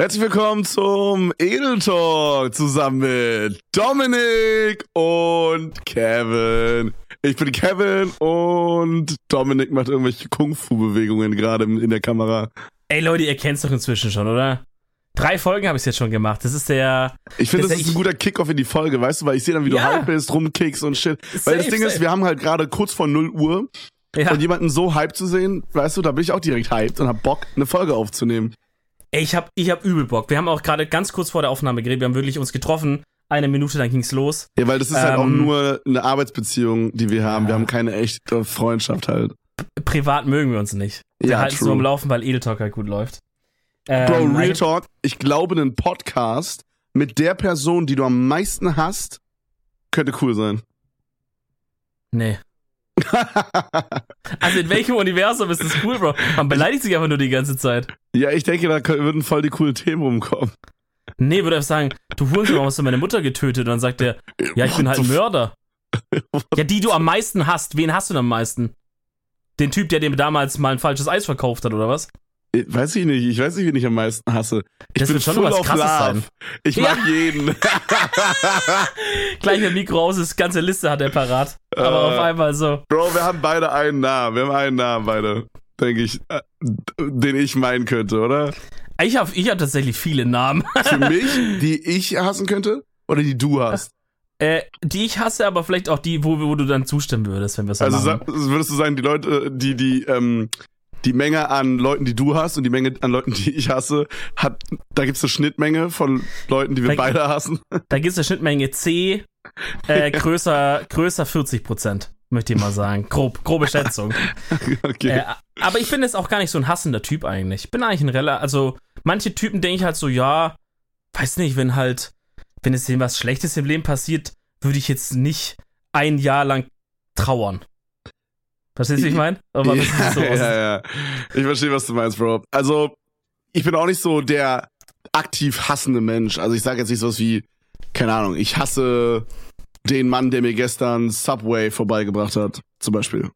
Herzlich willkommen zum Edel Talk zusammen mit Dominik und Kevin. Ich bin Kevin und Dominik macht irgendwelche Kung-Fu-Bewegungen gerade in der Kamera. Ey Leute, ihr kennt's doch inzwischen schon, oder? Drei Folgen habe ich jetzt schon gemacht. Das ist der. Ich finde, das, das ist ist ein guter Kickoff in die Folge, weißt du, weil ich sehe dann, wie Ja. du hype bist, rumkickst und shit. weil Safe, das Ding ist, safe. wir haben halt gerade kurz vor 0 Uhr Ja. und jemanden so hype zu sehen, weißt du, da bin ich auch direkt hyped und hab Bock, eine Folge aufzunehmen. Ey, ich hab, ich hab übel Bock. Wir haben auch gerade ganz kurz vor der Aufnahme geredet. Wir haben wirklich uns getroffen. Eine Minute, dann ging's los. Ja, weil das ist halt auch Ähm, nur eine Arbeitsbeziehung, die wir haben. Wir Ja. haben keine echte Freundschaft halt. Privat mögen wir uns nicht. Wir Ja, halten es nur am Laufen, weil Edel Talk halt gut läuft. Ähm, Bro, Real Talk, ich glaube, ein Podcast mit der Person, die du am meisten hast, könnte cool sein. Nee. Also in welchem Universum ist das cool, Bro? Man beleidigt sich einfach nur die ganze Zeit. ja, ich denke, da würden voll die coolen Themen rumkommen. Nee, würde er sagen, du Hurensohn, warum hast du meine Mutter getötet? Und dann sagt er, ja, ich bin What halt ein Mörder. Ja, die du am meisten hast. Wen hast du denn am meisten? Den Typ, der dir damals mal ein falsches Eis verkauft hat, oder was? Ich Weiß ich nicht, ich weiß nicht, wen ich am meisten hasse. Ich Das bin schon full was Krasses love. sein. Ich Ja. mag jeden. Gleich ein Mikro aus, das ganze Liste hat er parat. Aber Äh. auf einmal so. Bro, wir haben beide einen Namen. Wir haben einen Namen beide. Denke ich, äh, den ich meinen könnte, oder? Ich habe ich hab tatsächlich viele Namen. Für mich, die ich hassen könnte? Oder die du hast? Äh, die ich hasse, aber vielleicht auch die, wo, wo du dann zustimmen würdest, wenn wir es so Also machen. würdest du sagen, die Leute, die, die, ähm, die Menge an Leuten, die du hast und die Menge an Leuten, die ich hasse, hat, da gibt's eine Schnittmenge von Leuten, die wir Da- beide hassen. Da gibt es eine Schnittmenge C, äh, größer, größer 40 Prozent, möchte ich mal sagen. Grob, grobe Schätzung. okay. Äh, aber ich bin jetzt auch gar nicht so ein hassender Typ eigentlich. Ich bin eigentlich ein Rella, also manche Typen denke ich halt so, ja, weiß nicht, wenn halt, wenn es denen was Schlechtes im Leben passiert, würde ich jetzt nicht ein Jahr lang trauern. Verstehst du, wie ich meine? Aber das ist so ja, ja, ja. Ich verstehe, was du meinst, Bro. Also, ich bin auch nicht so der aktiv hassende Mensch. Also ich sage jetzt nicht sowas wie, keine Ahnung, ich hasse den Mann, der mir gestern Subway vorbeigebracht hat, zum Beispiel.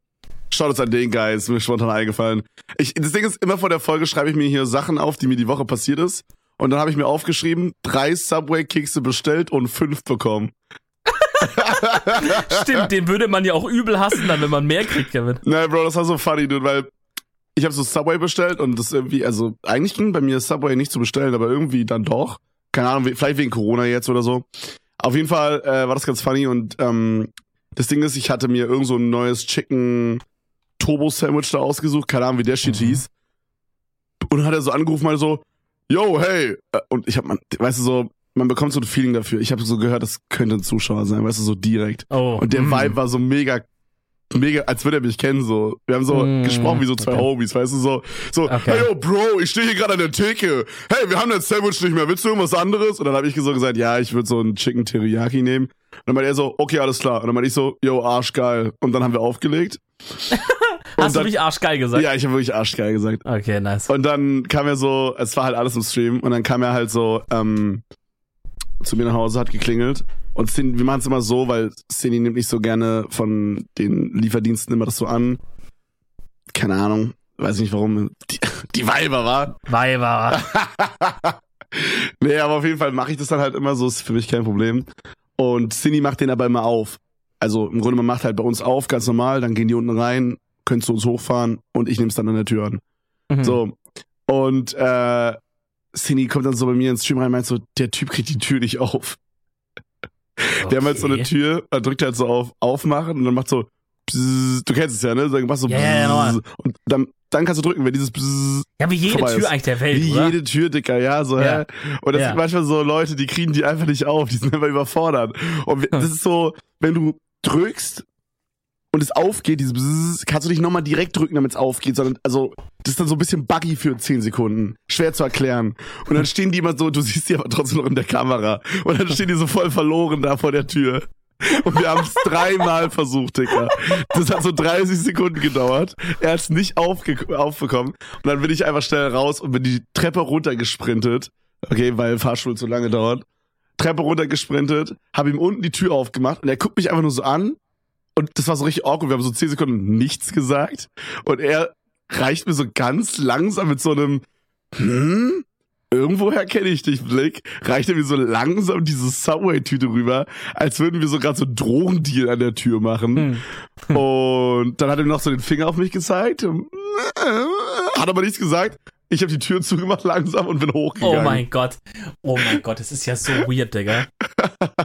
Schaut es an den Guy, ist mir spontan eingefallen. Ich, das Ding ist, immer vor der Folge schreibe ich mir hier Sachen auf, die mir die Woche passiert ist. Und dann habe ich mir aufgeschrieben, drei Subway-Kekse bestellt und fünf bekommen. Stimmt, den würde man ja auch übel hassen, dann, wenn man mehr kriegt, Kevin. Nein, Bro, das war so funny, dude, weil ich habe so Subway bestellt und das irgendwie, also eigentlich ging bei mir Subway nicht zu bestellen, aber irgendwie dann doch. Keine Ahnung, vielleicht wegen Corona jetzt oder so. Auf jeden Fall äh, war das ganz funny und ähm, das Ding ist, ich hatte mir irgend so ein neues Chicken Turbo Sandwich da ausgesucht, keine Ahnung, wie der Shit Mhm. hieß. Und dann hat er so angerufen, mal so, yo, hey. Äh, Und ich hab, man, weißt du so, man bekommt so ein Feeling dafür. Ich habe so gehört, das könnte ein Zuschauer sein, weißt du, so direkt. Oh. Und der mm. Vibe war so mega, mega, als würde er mich kennen, so. Wir haben so Mm, gesprochen wie so zwei okay. Homies, weißt du, so, so, Okay. hey yo, Bro, ich stehe hier gerade an der Theke. Hey, wir haben das Sandwich nicht mehr, willst du irgendwas anderes? Und dann habe ich so gesagt, ja, ich würde so einen Chicken Teriyaki nehmen. Und dann meinte er so, okay, alles klar. Und dann meinte ich so, yo, arschgeil. Und dann haben wir aufgelegt. Hast und du dann- mich arschgeil gesagt? Ja, ich habe wirklich arschgeil gesagt. Okay, nice. Und dann kam er so, es war halt alles im Stream, und dann kam er halt so ähm, zu mir nach Hause, hat geklingelt. Und Cindy, wir machen es immer so, weil Cindy nimmt nicht so gerne von den Lieferdiensten immer das so an. Keine Ahnung, weiß nicht warum. Die, die Weiber, war. Weiber. Nee, aber auf jeden Fall mache ich das dann halt immer so, ist für mich kein Problem. Und Cindy macht den aber immer auf. Also im Grunde, man macht halt bei uns auf, ganz normal, dann gehen die unten rein, können zu uns hochfahren und ich nehme es dann an der Tür an. Mhm. So. Und äh, Cindy kommt dann so bei mir ins Stream rein und meint so, der Typ kriegt die Tür nicht auf. Der hat halt so eine Okay. Tür, er drückt halt so auf Aufmachen und dann macht so Bzzz, du kennst es ja, ne? Dann machst du ja, normal. Bzzz, und dann, dann kannst du drücken, wenn dieses Bzzz, Ja, wie jede Tür ist. eigentlich der Welt, wie oder? jede Tür, Dicker, ja, so, Ja. hä? Und das Ja. sind manchmal so Leute, die kriegen die einfach nicht auf, die sind einfach überfordert. Und wir- das ist so, wenn du drückst und es aufgeht, dieses Bzzz, kannst du nicht nochmal direkt drücken, damit es aufgeht, sondern, also, das ist dann so ein bisschen buggy für 10 Sekunden. Schwer zu erklären. Und dann stehen die immer so, du siehst die aber trotzdem noch in der Kamera. Und dann stehen die so voll verloren da vor der Tür. Und wir haben es dreimal versucht, Dicker. Das hat so 30 Sekunden gedauert. Er hat es nicht aufge aufbekommen. Und dann bin ich einfach schnell raus und bin die Treppe runtergesprintet. Okay, weil Fahrstuhl zu lange dauert. Treppe runtergesprintet, habe ihm unten die Tür aufgemacht und er guckt mich einfach nur so an. Und das war so richtig awkward. Wir haben so 10 Sekunden nichts gesagt. Und er reicht mir so ganz langsam mit so einem, hm? irgendwoher kenne ich dich, Blick, reichte mir so langsam diese Subway-Tüte rüber, als würden wir so gerade so einen Drogendeal an der Tür machen. Hm. Und dann hat er mir noch so den Finger auf mich gezeigt. Hat aber nichts gesagt. Ich habe die Tür zugemacht langsam und bin hochgegangen. Oh mein Gott. Oh mein Gott, das ist ja so weird, Digga.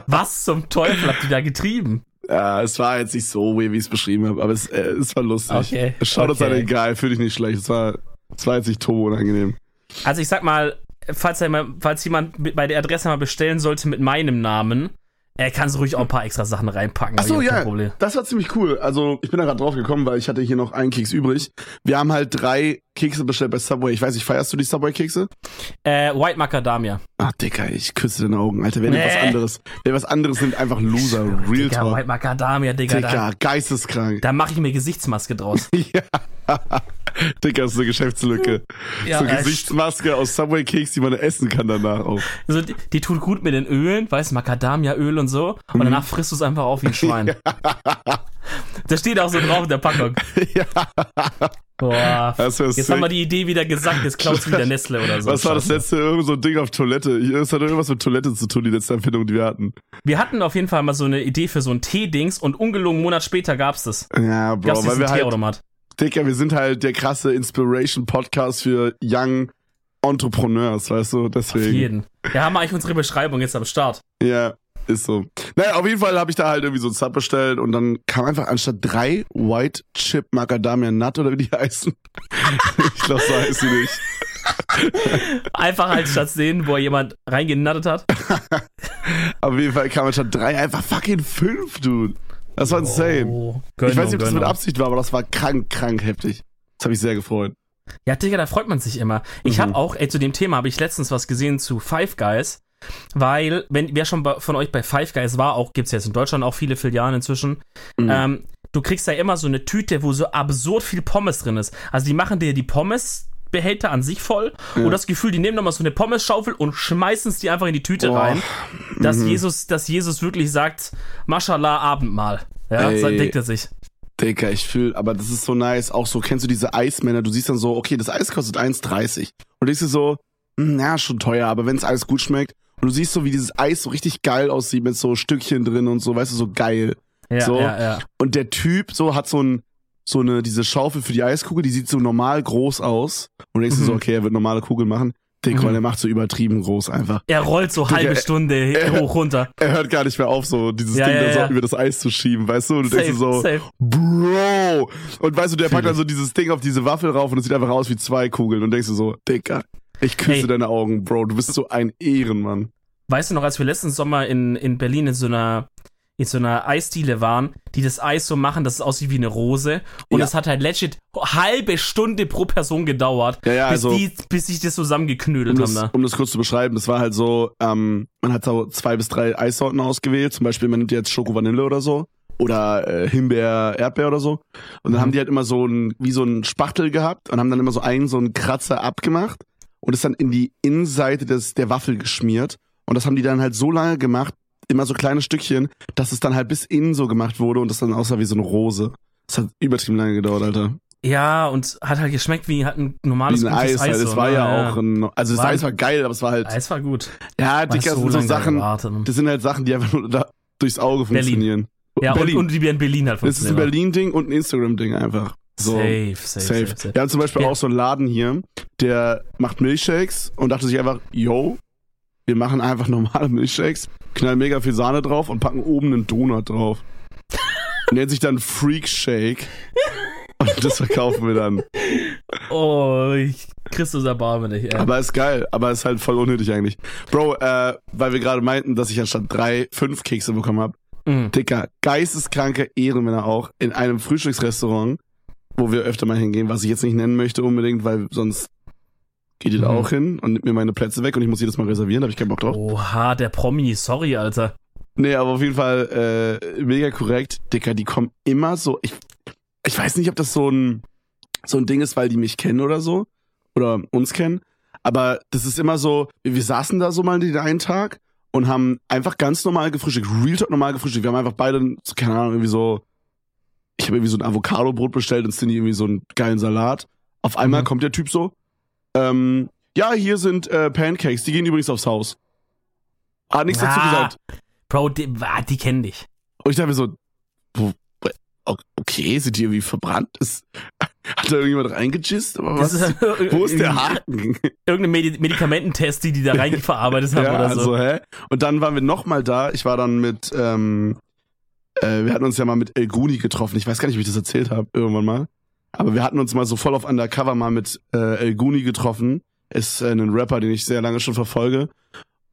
Was zum Teufel habt ihr da getrieben? Ja, es war jetzt nicht so weird, wie ich es beschrieben habe, aber es, äh, es war lustig. Okay, Schaut uns okay. an den Guy, fühl dich nicht schlecht. Es war, es war jetzt nicht turbo unangenehm. Also ich sag mal, falls, er falls jemand bei der Adresse mal bestellen sollte mit meinem Namen, er kann so ruhig auch ein paar extra Sachen reinpacken. Ach so, hab ich auch ja, das war ziemlich cool. Also ich bin da gerade drauf gekommen, weil ich hatte hier noch einen Keks übrig. Wir haben halt drei Kekse bestellt bei Subway. Ich weiß nicht, feierst du die Subway-Kekse? Äh, White Macadamia. Ach, Dicker, ich küsse deine Augen, Alter. Wer Nee. was anderes? Wer was anderes nimmt, einfach Loser. Real Digga, Talk. White Macadamia, Digga. Da, Dicker, geisteskrank. da mache ich mir Gesichtsmaske draus. ja. Dicker, ist eine Geschäftslücke. Ja, so äh, Gesichtsmaske aus Subway-Keks, die man essen kann danach auch. Also, die, die tut gut mit den Ölen, weißt du, Macadamia-Öl und so. Und Mhm. danach frisst du es einfach auf wie ein Schwein. Da steht auch so drauf in der Packung. ja, Boah. das Jetzt sick. haben wir die Idee wieder gesagt, jetzt klaut wieder Nestle oder so. Was war das letzte? Irgend so ein Ding auf Toilette. Es hat irgendwas mit Toilette zu tun, die letzte Erfindung, die wir hatten. Wir hatten auf jeden Fall mal so eine Idee für so ein Tee-Dings und ungelogen einen Monat später gab's das. Ja, Gab's Bro, weil diesen wir halt, Teeautomat. Dicker, wir sind halt der krasse Inspiration-Podcast für Young Entrepreneurs, weißt du? Auf Deswegen. jeden. Ja, haben wir eigentlich unsere Beschreibung jetzt am Start. Ja, ist so. Naja, auf jeden Fall habe ich da halt irgendwie so ein Sub bestellt und dann kam einfach anstatt drei White Chip Macadamia Nut oder wie die heißen. ich glaube, so heißen die nicht. Einfach halt statt sehen, wo jemand reingenattet hat. Auf jeden Fall kam anstatt drei einfach fucking fünf, dude. Das war insane. Oh, ich weiß nicht, ob Gönnung, das mit Gönnung. Absicht war, aber das war krank, krank heftig. Das habe ich sehr gefreut. Ja, Digga, da freut man sich immer. Ich Mhm. habe auch, ey, zu dem Thema habe ich letztens was gesehen zu Five Guys. Weil, wenn wer schon bei, von euch bei Five Guys war, auch gibt's jetzt in Deutschland auch viele Filialen inzwischen, Mhm. ähm, du kriegst da immer so eine Tüte, wo so absurd viel Pommes drin ist. Also die machen dir die Pommesbehälter an sich voll und das Gefühl, die nehmen nochmal so eine Pommesschaufel und schmeißen es die einfach in die Tüte Oh. rein, dass Mhm. Jesus, dass Jesus wirklich sagt, Mashallah, Abendmahl. Ja, Ey. so denkt er sich. Digga, ich fühl, aber das ist so nice. Auch so, kennst du diese Eismänner? Du siehst dann so, okay, das Eis kostet 1,30. Und denkst dir so, hm, ja, schon teuer, aber wenn es alles gut schmeckt. Und du siehst so, wie dieses Eis so richtig geil aussieht mit so Stückchen drin und so, weißt du, so geil. Ja, So. ja, ja. Und der Typ so hat so ein, so eine, diese Schaufel für die Eiskugel, die sieht so normal groß aus. Und du denkst dir so, Mhm. okay, er wird normale Kugeln machen. Digga, Mhm. er macht so übertrieben groß einfach. Er rollt so Digga, halbe äh, Stunde äh, hoch runter. Er hört gar nicht mehr auf, so dieses Ja, Ding ja, so ja. über das Eis zu schieben, weißt du? Und du denkst dir so, safe. Bro! Und weißt du, der packt dann so dieses Ding auf diese Waffel rauf und es sieht einfach aus wie zwei Kugeln und denkst du so, Dicker, ich küsse Ey. deine Augen, Bro, du bist so ein Ehrenmann. Weißt du noch, als wir letzten Sommer in, in Berlin in so einer in so einer Eisdiele waren, die das Eis so machen, dass es aussieht wie eine Rose. Und Ja. es hat halt legit halbe Stunde pro Person gedauert, Ja, ja, bis, also- die, bis sich das zusammengeknödelt Um haben das, da. um das kurz zu beschreiben, das war halt so, ähm, man hat so zwei bis drei Eissorten ausgewählt, zum Beispiel man nimmt jetzt Schoko Vanille oder so oder äh, Himbeer Erdbeer oder so und dann Mhm. haben die halt immer so ein wie so ein Spachtel gehabt und haben dann immer so einen so einen Kratzer abgemacht und es dann in die Innenseite des der Waffel geschmiert und das haben die dann halt so lange gemacht, immer so kleine Stückchen, dass es dann halt bis innen so gemacht wurde und das dann aussah wie so eine Rose. Das hat übertrieben lange gedauert, Alter. Ja, und hat halt geschmeckt wie halt ein normales Wie ein gutes Eis, halt. so, es war ne? ja auch ein, also das War- Eis war geil, aber es war halt, Eis war gut. ja, Dicker, das sind so lange Sachen, gewartet. das sind halt Sachen, die einfach nur da, durchs Auge Berlin. funktionieren. Ja, und, Berlin. und die wir in Berlin halt das ist ein funktionieren. Berlin-Ding und ein Instagram-Ding einfach. So. Safe, safe, safe, Safe. safe. Wir haben zum Beispiel Ja. auch so einen Laden hier, der macht Milchshakes und dachte sich einfach, yo, wir machen einfach normale Milchshakes, knallen mega viel Sahne drauf und packen oben einen Donut drauf. Nennt sich dann Freak Shake. Und das verkaufen wir dann. Oh, ich, Christus erbarme dich, ey. Aber ist geil, aber ist halt voll unnötig eigentlich. Bro, äh, weil wir gerade meinten, dass ich anstatt drei, fünf Kekse bekommen habe. Mhm. Dicker, geisteskranke Ehrenmänner auch in einem Frühstücksrestaurant, wo wir öfter mal hingehen, was ich jetzt nicht nennen möchte unbedingt, weil sonst geht ihr da Mhm. auch hin und nimmt mir meine Plätze weg und ich muss jedes Mal reservieren, da habe ich keinen Bock drauf. Oha, der Promi, sorry, Alter. Nee, aber auf jeden Fall äh, mega korrekt. Dicker, die kommen immer so. Ich, ich weiß nicht, ob das so ein, so ein Ding ist, weil die mich kennen oder so. Oder uns kennen. Aber das ist immer so, wir saßen da so mal den einen Tag und haben einfach ganz normal gefrühstückt. Real Talk normal gefrühstückt. Wir haben einfach beide, keine Ahnung, irgendwie so. Ich habe irgendwie so ein Avocado-Brot bestellt und Cindy irgendwie so einen geilen Salat. Auf einmal Mhm. kommt der Typ so. Ähm, ja, hier sind äh, Pancakes, die gehen übrigens aufs Haus. Hat nichts dazu Ah, gesagt. Bro, die, ah, die kennen dich. Und ich dachte mir so, wo, okay, sind die irgendwie verbrannt? Ist, hat da irgendjemand reingejist? Aber was? Ist, wo ist der Haken? Irgendein Medi Medikamententest, die die da reinverarbeitet haben ja, oder so. also, hä? Und dann waren wir nochmal da. Ich war dann mit, ähm, äh, wir hatten uns ja mal mit El Guni getroffen. Ich weiß gar nicht, wie ich das erzählt habe, irgendwann mal. Aber wir hatten uns mal so voll auf Undercover mal mit äh, El Guni getroffen. Ist äh, ein Rapper, den ich sehr lange schon verfolge.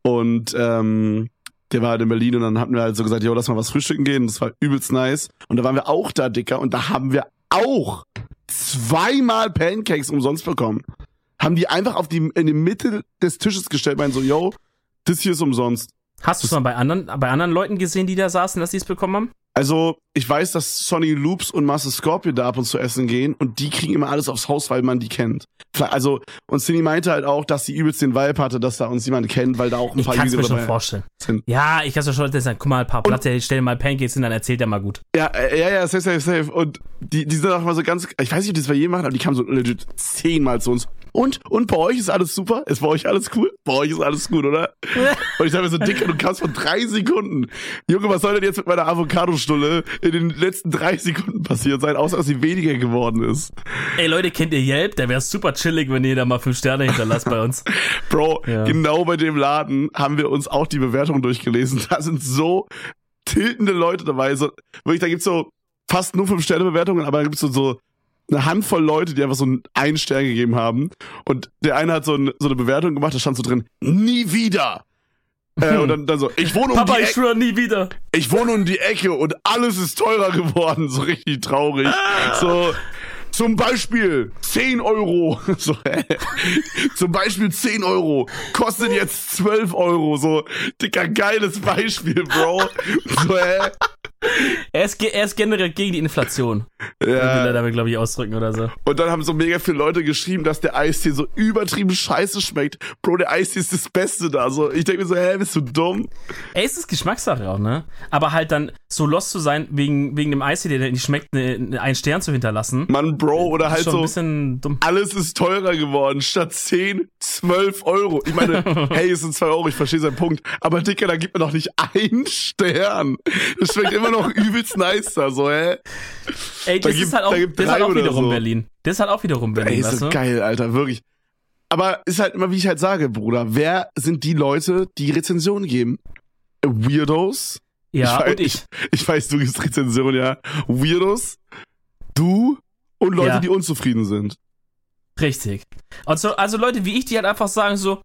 Und ähm, der war halt in Berlin und dann hatten wir halt so gesagt, jo, lass mal was frühstücken gehen. Das war übelst nice. Und da waren wir auch da, Dicker. Und da haben wir auch zweimal Pancakes umsonst bekommen. Haben die einfach auf die, in die Mitte des Tisches gestellt, meinen so, yo, das hier ist umsonst. Hast du es mal bei anderen, bei anderen Leuten gesehen, die da saßen, dass die es bekommen haben? Also, ich weiß, dass Sonny Loops und Master Scorpio da ab und zu essen gehen und die kriegen immer alles aufs Haus, weil man die kennt. Also, und Cindy meinte halt auch, dass sie übelst den Vibe hatte, dass da uns jemand kennt, weil da auch ein Ich paar kann es mir Jüngere schon dabei vorstellen. sind. Ja, ich kann es mir schon sagen, guck mal, ein paar Platte, ich stell dir mal Pancakes hin, dann erzählt er mal gut. Ja, äh, ja, ja, safe, safe, safe. Und die, die sind auch mal so ganz, ich weiß nicht, ob die das bei jedem machen, aber die kamen so legit zehnmal zu uns. Und, und bei euch ist alles super? Ist bei euch alles cool? Bei euch ist alles gut, oder? Und ich dachte mir so, Dicker, du kamst vor drei Sekunden. Junge, was soll denn jetzt mit meiner Avocado-Stulle in den letzten drei Sekunden passiert sein, außer dass sie weniger geworden ist? Ey Leute, kennt ihr Yelp? Der wäre super chillig, wenn ihr da mal fünf Sterne hinterlasst bei uns. Bro, Ja. genau bei dem Laden haben wir uns auch die Bewertungen durchgelesen. Da sind so tiltende Leute dabei. So, wirklich, da gibt's so fast nur fünf Sterne Bewertungen, aber da gibt's so, so eine Handvoll Leute, die einfach so einen, Stern gegeben haben. Und der eine hat so, ein, so eine Bewertung gemacht, da stand so drin, nie wieder. Äh, und dann, dann so, ich wohne um Papa, die ich Ecke, schwöre nie wieder. ich wohne um die Ecke und alles ist teurer geworden. So richtig traurig. So, zum Beispiel 10 Euro. So, hä? Zum Beispiel 10 Euro. Kostet jetzt 12 Euro. So, dicker, geiles Beispiel, Bro. So, hä? Er ist, er ist generell gegen die Inflation. Will er Ja. damit, glaube ich, ausdrücken oder so. Und dann haben so mega viele Leute geschrieben, dass der Eistee so übertrieben scheiße schmeckt. Bro, der Eistee ist das Beste da. So, ich denke mir so, hä, bist du dumm? Ey, es ist Geschmackssache auch, ne? Aber halt dann so lost zu sein, wegen, wegen dem Eistee, der nicht schmeckt, ne, ne, einen Stern zu hinterlassen. Mann, Bro, oder halt so. ein bisschen dumm. alles ist teurer geworden. Statt 10, 12 Euro. Ich meine, hey, es sind 2 Euro, ich verstehe seinen Punkt. Aber Dicker, da gibt mir doch nicht einen Stern. Das schmeckt immer noch übelst nice da, so, hä? Ey, Da das gibt- ist halt auch, da das halt auch wiederum so. Berlin. Das ist halt auch wiederum Berlin, Ey, ist weißt so geil, Alter, wirklich. Aber ist halt immer, wie ich halt sage, Bruder, wer sind die Leute, die Rezensionen geben? Weirdos? Ja, ich, weiß, und ich. Ich weiß, du gibst Rezensionen, ja. Weirdos, du und Leute, Ja. die unzufrieden sind. Richtig. Also, also Leute wie ich, die halt einfach sagen so,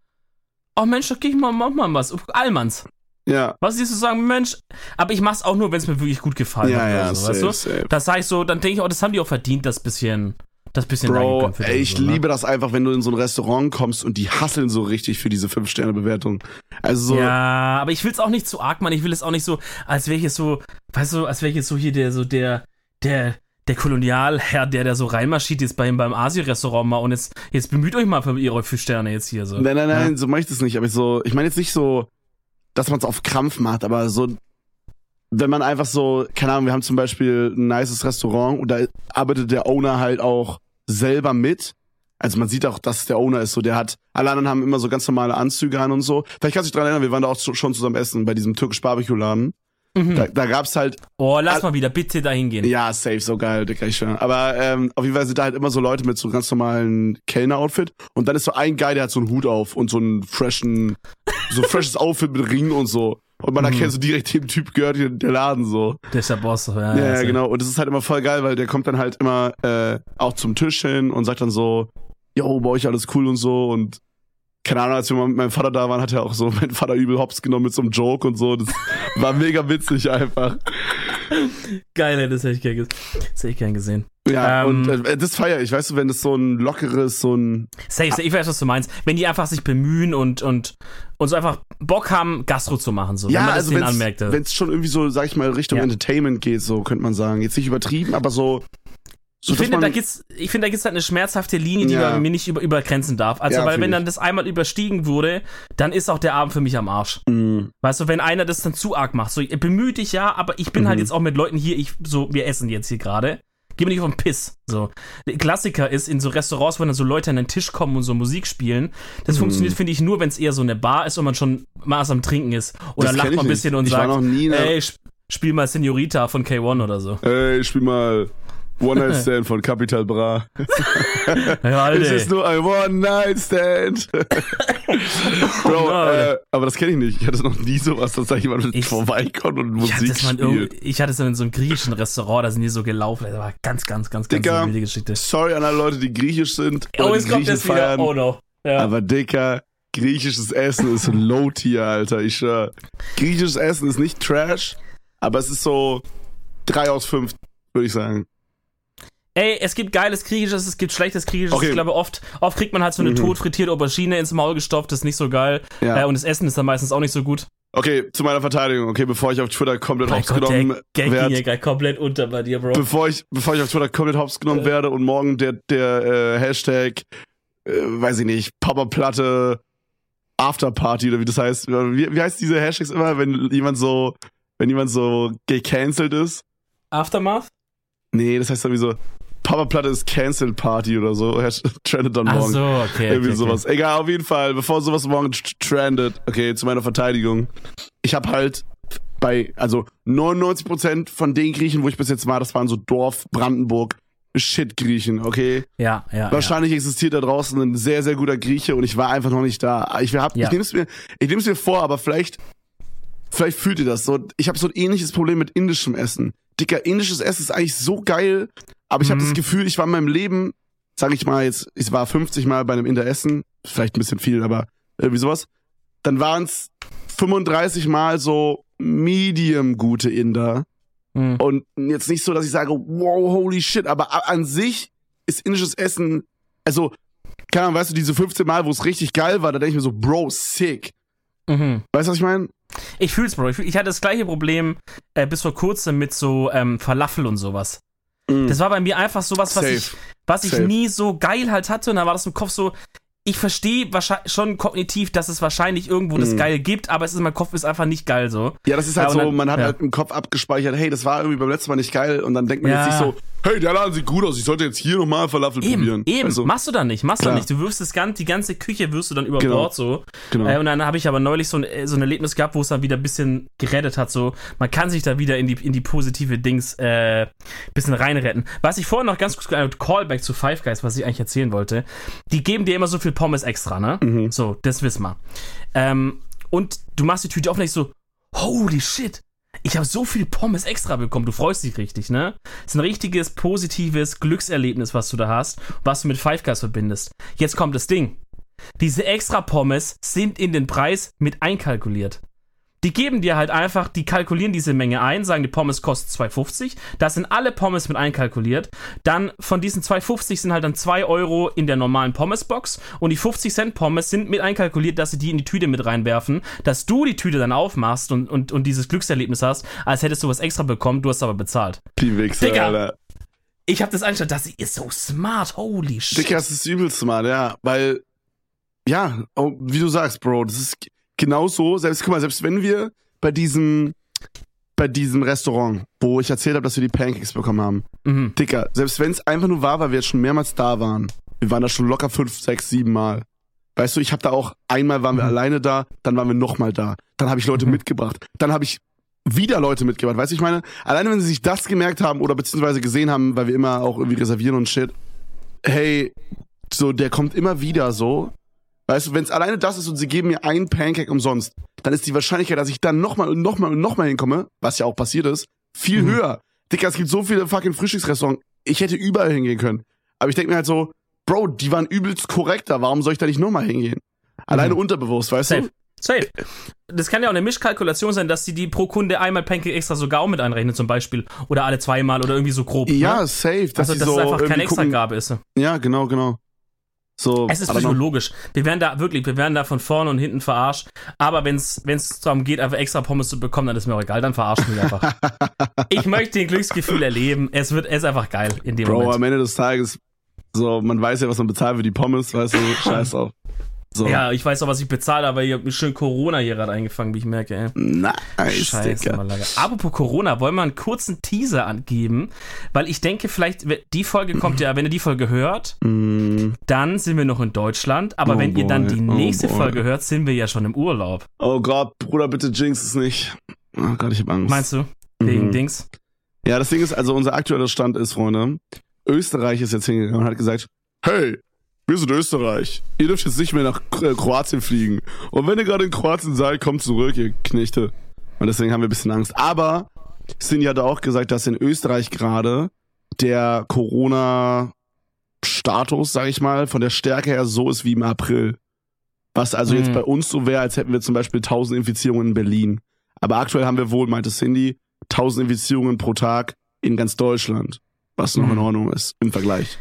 oh Mensch, da geh ich mal, mach mal was. Allmanns. Ja. Was ist so sagen, Mensch, aber ich mach's auch nur, wenn es mir wirklich gut gefallen Ja, hat. ja, so, weißt safe, du? safe. Das sag ich so, dann denke ich, oh, das haben die auch verdient, das bisschen, das bisschen Bro, ey, ich so, ne? liebe das einfach, wenn du in so ein Restaurant kommst und die hasseln so richtig für diese 5-Sterne-Bewertung. Also so, Ja, aber ich will's auch nicht zu arg, Mann. Ich will es auch nicht so, als wäre ich jetzt so, weißt du, als wäre ich jetzt so hier der, so der, der, der Kolonialherr, der da so reinmarschiert jetzt beim, beim Asi-Restaurant mal und jetzt, jetzt bemüht euch mal für ihre fünf Sterne jetzt hier so. nein, nein, nein, Ja. so mach ich das nicht. Aber ich so, ich meine jetzt nicht so, dass man es auf Krampf macht, aber so, wenn man einfach so, keine Ahnung, wir haben zum Beispiel ein nices Restaurant und da arbeitet der Owner halt auch selber mit. Also man sieht auch, dass der Owner ist, so der hat, alle anderen haben immer so ganz normale Anzüge an und so. Vielleicht kannst du dich dran erinnern, wir waren da auch schon zusammen essen bei diesem türkisch Barbecue-Laden. Mhm. Da, da gab's halt Oh, lass mal wieder bitte da hingehen. Ja, safe, so geil, Dicker, ich schwör. Aber ähm, auf jeden Fall sind da halt immer so Leute mit so ganz normalen Kellner-Outfit und dann ist so ein Guy, der hat so einen Hut auf und so einen freshen, so ein freshes Outfit mit Ring und so. Und man Mhm. erkennt so direkt, dem Typ gehört hier der Laden so. Der ist der Boss. Ja, Ja, ja, genau. Und das ist halt immer voll geil, weil der kommt dann halt immer äh, auch zum Tisch hin und sagt dann so, yo, bei euch alles cool und so und keine Ahnung, als wir mal mit meinem Vater da waren, hat er auch so meinen Vater übel hops genommen mit so einem Joke und so. Das war mega witzig einfach. Geil, das hätte ich gern, das hätte ich gern gesehen. Ja, Ähm, und äh, das feier ich, weißt du, wenn das so ein lockeres, so ein Safe, safe, ich weiß, was du meinst. Wenn die einfach sich bemühen und, und, und so einfach Bock haben, Gastro zu machen, so. wenn ja, man das also äh. wenn's schon irgendwie so, sag ich mal, Richtung Ja. Entertainment geht, so könnte man sagen. Jetzt nicht übertrieben, aber so. So ich finde, man, da gibt's, ich finde, da gibt's halt eine schmerzhafte Linie, die Ja. man mir nicht über, übergrenzen darf. Also, Ja, weil wenn dann das einmal überstiegen wurde, dann ist auch der Abend für mich am Arsch. Mm, Weißt du, wenn einer das dann zu arg macht, so bemüht dich ja, aber ich bin halt Mhm. jetzt auch mit Leuten hier, ich, so, wir essen jetzt hier gerade. Geh mir nicht auf den Piss. So. Der Klassiker ist in so Restaurants, wo dann so Leute an den Tisch kommen und so Musik spielen. Das Mhm. funktioniert, finde ich, nur, wenn es eher so eine Bar ist und man schon Maß am Trinken ist. Oder Das lacht mal ein nicht. bisschen und Ich sagt, ey, sp spiel mal Senorita von K1 oder so. Ey, spiel mal One Night Stand von Capital Bra. Ja, Es ist nur ein One Night Stand. Bro, no, äh, aber das kenne ich nicht. Ich hatte noch nie sowas, dass da jemand Ich- vorbeikommt und Ich Musik in spielt. ich hatte es in so einem griechischen Restaurant, da sind die so gelaufen. Das war ganz, ganz, ganz, ganz Dicker, eine wilde Geschichte. Sorry an alle Leute, die griechisch sind Oh, jetzt kommt das wieder. Oh no. Ja. Aber Dicker, griechisches Essen ist Low-Tier, Alter. Ich schwör. Griechisches Essen ist nicht Trash, aber es ist so drei aus fünf, würde ich sagen. Ey, es gibt geiles Griechisches, es gibt schlechtes Griechisches. Okay. Ich glaube, oft, oft kriegt man halt so eine Mhm. tot frittierte Aubergine ins Maul gestopft, das ist nicht so geil. Ja. Äh, und das Essen ist dann meistens auch nicht so gut. Okay, zu meiner Verteidigung, okay, bevor ich auf Twitter komplett hops genommen werde. hier gerade komplett unter bei dir, Bro. bevor ich, bevor ich auf Twitter komplett hops genommen werde und morgen der, der äh, Hashtag, äh, weiß ich nicht, Papa-Platte Afterparty oder wie das heißt. Wie, wie heißt diese Hashtags immer, wenn jemand so, wenn jemand so gecancelt ist? Aftermath? Nee, das heißt irgendwie so, Papa-Platte ist Cancelled Party oder so. Trendet dann Ach morgen. so, okay. Irgendwie okay, sowas. Egal, auf jeden Fall, bevor sowas morgen tr- trendet. Okay, zu meiner Verteidigung. Ich habe halt bei, also 99% von den Griechen, wo ich bis jetzt war, das waren so Dorf, Brandenburg, Shit-Griechen, okay? Okay. Ja, ja. Wahrscheinlich existiert da draußen ein sehr, sehr guter Grieche und ich war einfach noch nicht da. Ich, hab, Ja. ich nehme es mir, ich nehm's mir vor, aber vielleicht, vielleicht fühlt ihr das so. Ich habe so ein ähnliches Problem mit indischem Essen. Dicker, indisches Essen ist eigentlich so geil, aber ich habe Mhm. das Gefühl, ich war in meinem Leben, sag ich mal jetzt, ich war 50 Mal bei einem Inder essen, vielleicht ein bisschen viel, aber irgendwie sowas. Dann waren es 35 Mal so medium gute Inder. Mhm. Und jetzt nicht so, dass ich sage, wow, holy shit, aber an sich ist indisches Essen, also, keine Ahnung, weißt du, diese 15 Mal, wo es richtig geil war, da denke ich mir so, Bro, sick. Mhm. Weißt du, was ich meine? Ich fühl's, Bro. Ich, fühl, ich hatte das gleiche Problem äh, bis vor kurzem mit so ähm, Falafel und sowas. Das war bei mir einfach sowas, was Safe. ich, was ich nie so geil halt hatte. Und dann war das im Kopf so, ich verstehe schon kognitiv, dass es wahrscheinlich irgendwo das Mhm. geil gibt, aber es ist in meinem Kopf ist einfach nicht geil so. Ja, das ist halt Ja, so, dann- man hat ja. halt im Kopf abgespeichert, hey, das war irgendwie beim letzten Mal nicht geil und dann denkt man Ja. jetzt nicht so, hey, der Laden sieht gut aus, ich sollte jetzt hier nochmal Falafel Eben, probieren. eben. Also, machst du dann nicht, machst du Klar. dann nicht. Du wirfst das ganze, die ganze Küche wirst du dann über Genau. Bord so. genau. Äh, und dann habe ich aber neulich so ein, äh, so ein Erlebnis gehabt, wo es dann wieder ein bisschen gerettet hat. So, man kann sich da wieder in die, in die positive Dings äh, bisschen reinretten. Was ich vorhin noch ganz kurz äh, Callback zu Five Guys, was ich eigentlich erzählen wollte. Die geben dir immer so viel Pommes extra, ne? Mhm. So, das wissen wir. Ähm, und du machst die Tüte auf und denkst so, holy shit. Ich habe so viel Pommes extra bekommen. Du freust dich richtig, ne? Ist ein richtiges, positives Glückserlebnis, was du da hast, was du mit Five Guys verbindest. Jetzt kommt das Ding. Diese extra Pommes sind in den Preis mit einkalkuliert. Die geben dir halt einfach, die kalkulieren diese Menge ein, sagen, die Pommes kostet 2,50. Da sind alle Pommes mit einkalkuliert. Dann von diesen 2,50 sind halt dann 2 Euro in der normalen Pommesbox. Und die 50 Cent Pommes sind mit einkalkuliert, dass sie die in die Tüte mit reinwerfen. Dass du die Tüte dann aufmachst und, und, und dieses Glückserlebnis hast, als hättest du was extra bekommen, du hast aber bezahlt. Die Wichser, Digga. Alter. Ich habe das eingestellt, das ist so smart, holy shit. Dicker, das ist übel smart, ja, weil, ja, oh, wie du sagst, Bro, das ist genau so, selbst, guck mal, selbst wenn wir bei diesem, bei diesem Restaurant, wo ich erzählt habe, dass wir die Pancakes bekommen haben, Mhm. Dicker, selbst wenn es einfach nur war, weil wir jetzt schon mehrmals da waren, wir waren da schon locker fünf, sechs, sieben Mal. Weißt du, ich habe da auch, einmal waren wir Mhm. alleine da, dann waren wir nochmal da, dann habe ich Leute Mhm. mitgebracht, dann habe ich wieder Leute mitgebracht. Weißt du, ich meine, alleine wenn sie sich das gemerkt haben oder beziehungsweise gesehen haben, weil wir immer auch irgendwie reservieren und shit, hey, so, der kommt immer wieder so. Weißt du, wenn es alleine das ist und sie geben mir einen Pancake umsonst, dann ist die Wahrscheinlichkeit, dass ich dann nochmal und nochmal und nochmal hinkomme, was ja auch passiert ist, viel Mhm. höher. Dicker, es gibt so viele fucking Frühstücksrestaurants. Ich hätte überall hingehen können. Aber ich denke mir halt so, Bro, die waren übelst korrekter. Warum soll ich da nicht nochmal hingehen? Alleine Mhm. unterbewusst, weißt Safe. du? Safe. Das kann ja auch eine Mischkalkulation sein, dass sie die pro Kunde einmal Pancake extra sogar auch mit einrechnen, zum Beispiel. Oder alle zweimal oder irgendwie so grob. Ja, Ne? safe. Dass Also, dass so es einfach keine gucken- Extragabe ist. Ja, genau, genau. So, Es ist psychologisch. Wir werden da wirklich, wir werden da von vorne und hinten verarscht. Aber wenn es darum geht, einfach extra Pommes zu bekommen, dann ist mir auch egal, dann verarscht mich einfach. ich möchte den Glücksgefühl erleben. Es wird, es ist einfach geil in dem Bro, Moment. am Ende des Tages, so, man weiß ja, was man bezahlt für die Pommes, weißt du, scheiß drauf. So. Ja, ich weiß auch, was ich bezahle, aber ihr habt mir schön Corona hier gerade eingefangen, wie ich merke, ey. Nice, Scheiße, Digga. Malaga. Apropos Corona, wollen wir einen kurzen Teaser angeben? Weil ich denke, vielleicht, die Folge kommt ja, wenn ihr die Folge hört, Mm, dann sind wir noch in Deutschland. Aber Oh wenn ihr dann boy, die oh nächste boy. Folge hört, sind wir ja schon im Urlaub. Oh Gott, Bruder, bitte jinx es nicht. Oh Gott, ich hab Angst. Meinst du? Wegen Mhm. Dings? Ja, das Ding ist, also unser aktueller Stand ist, Freunde, Österreich ist jetzt hingegangen und hat gesagt, hey, wir sind Österreich. Ihr dürft jetzt nicht mehr nach äh, Kroatien fliegen. Und wenn ihr gerade in Kroatien seid, kommt zurück, ihr Knechte. Und deswegen haben wir ein bisschen Angst. Aber Cindy hat auch gesagt, dass in Österreich gerade der Corona-Status, sag ich mal, von der Stärke her so ist wie im April. Was also jetzt Mhm. bei uns so wäre, als hätten wir zum Beispiel 1000 Infizierungen in Berlin. Aber aktuell haben wir wohl, meinte Cindy, 1000 Infizierungen pro Tag in ganz Deutschland. Was noch Mhm. in Ordnung ist im Vergleich.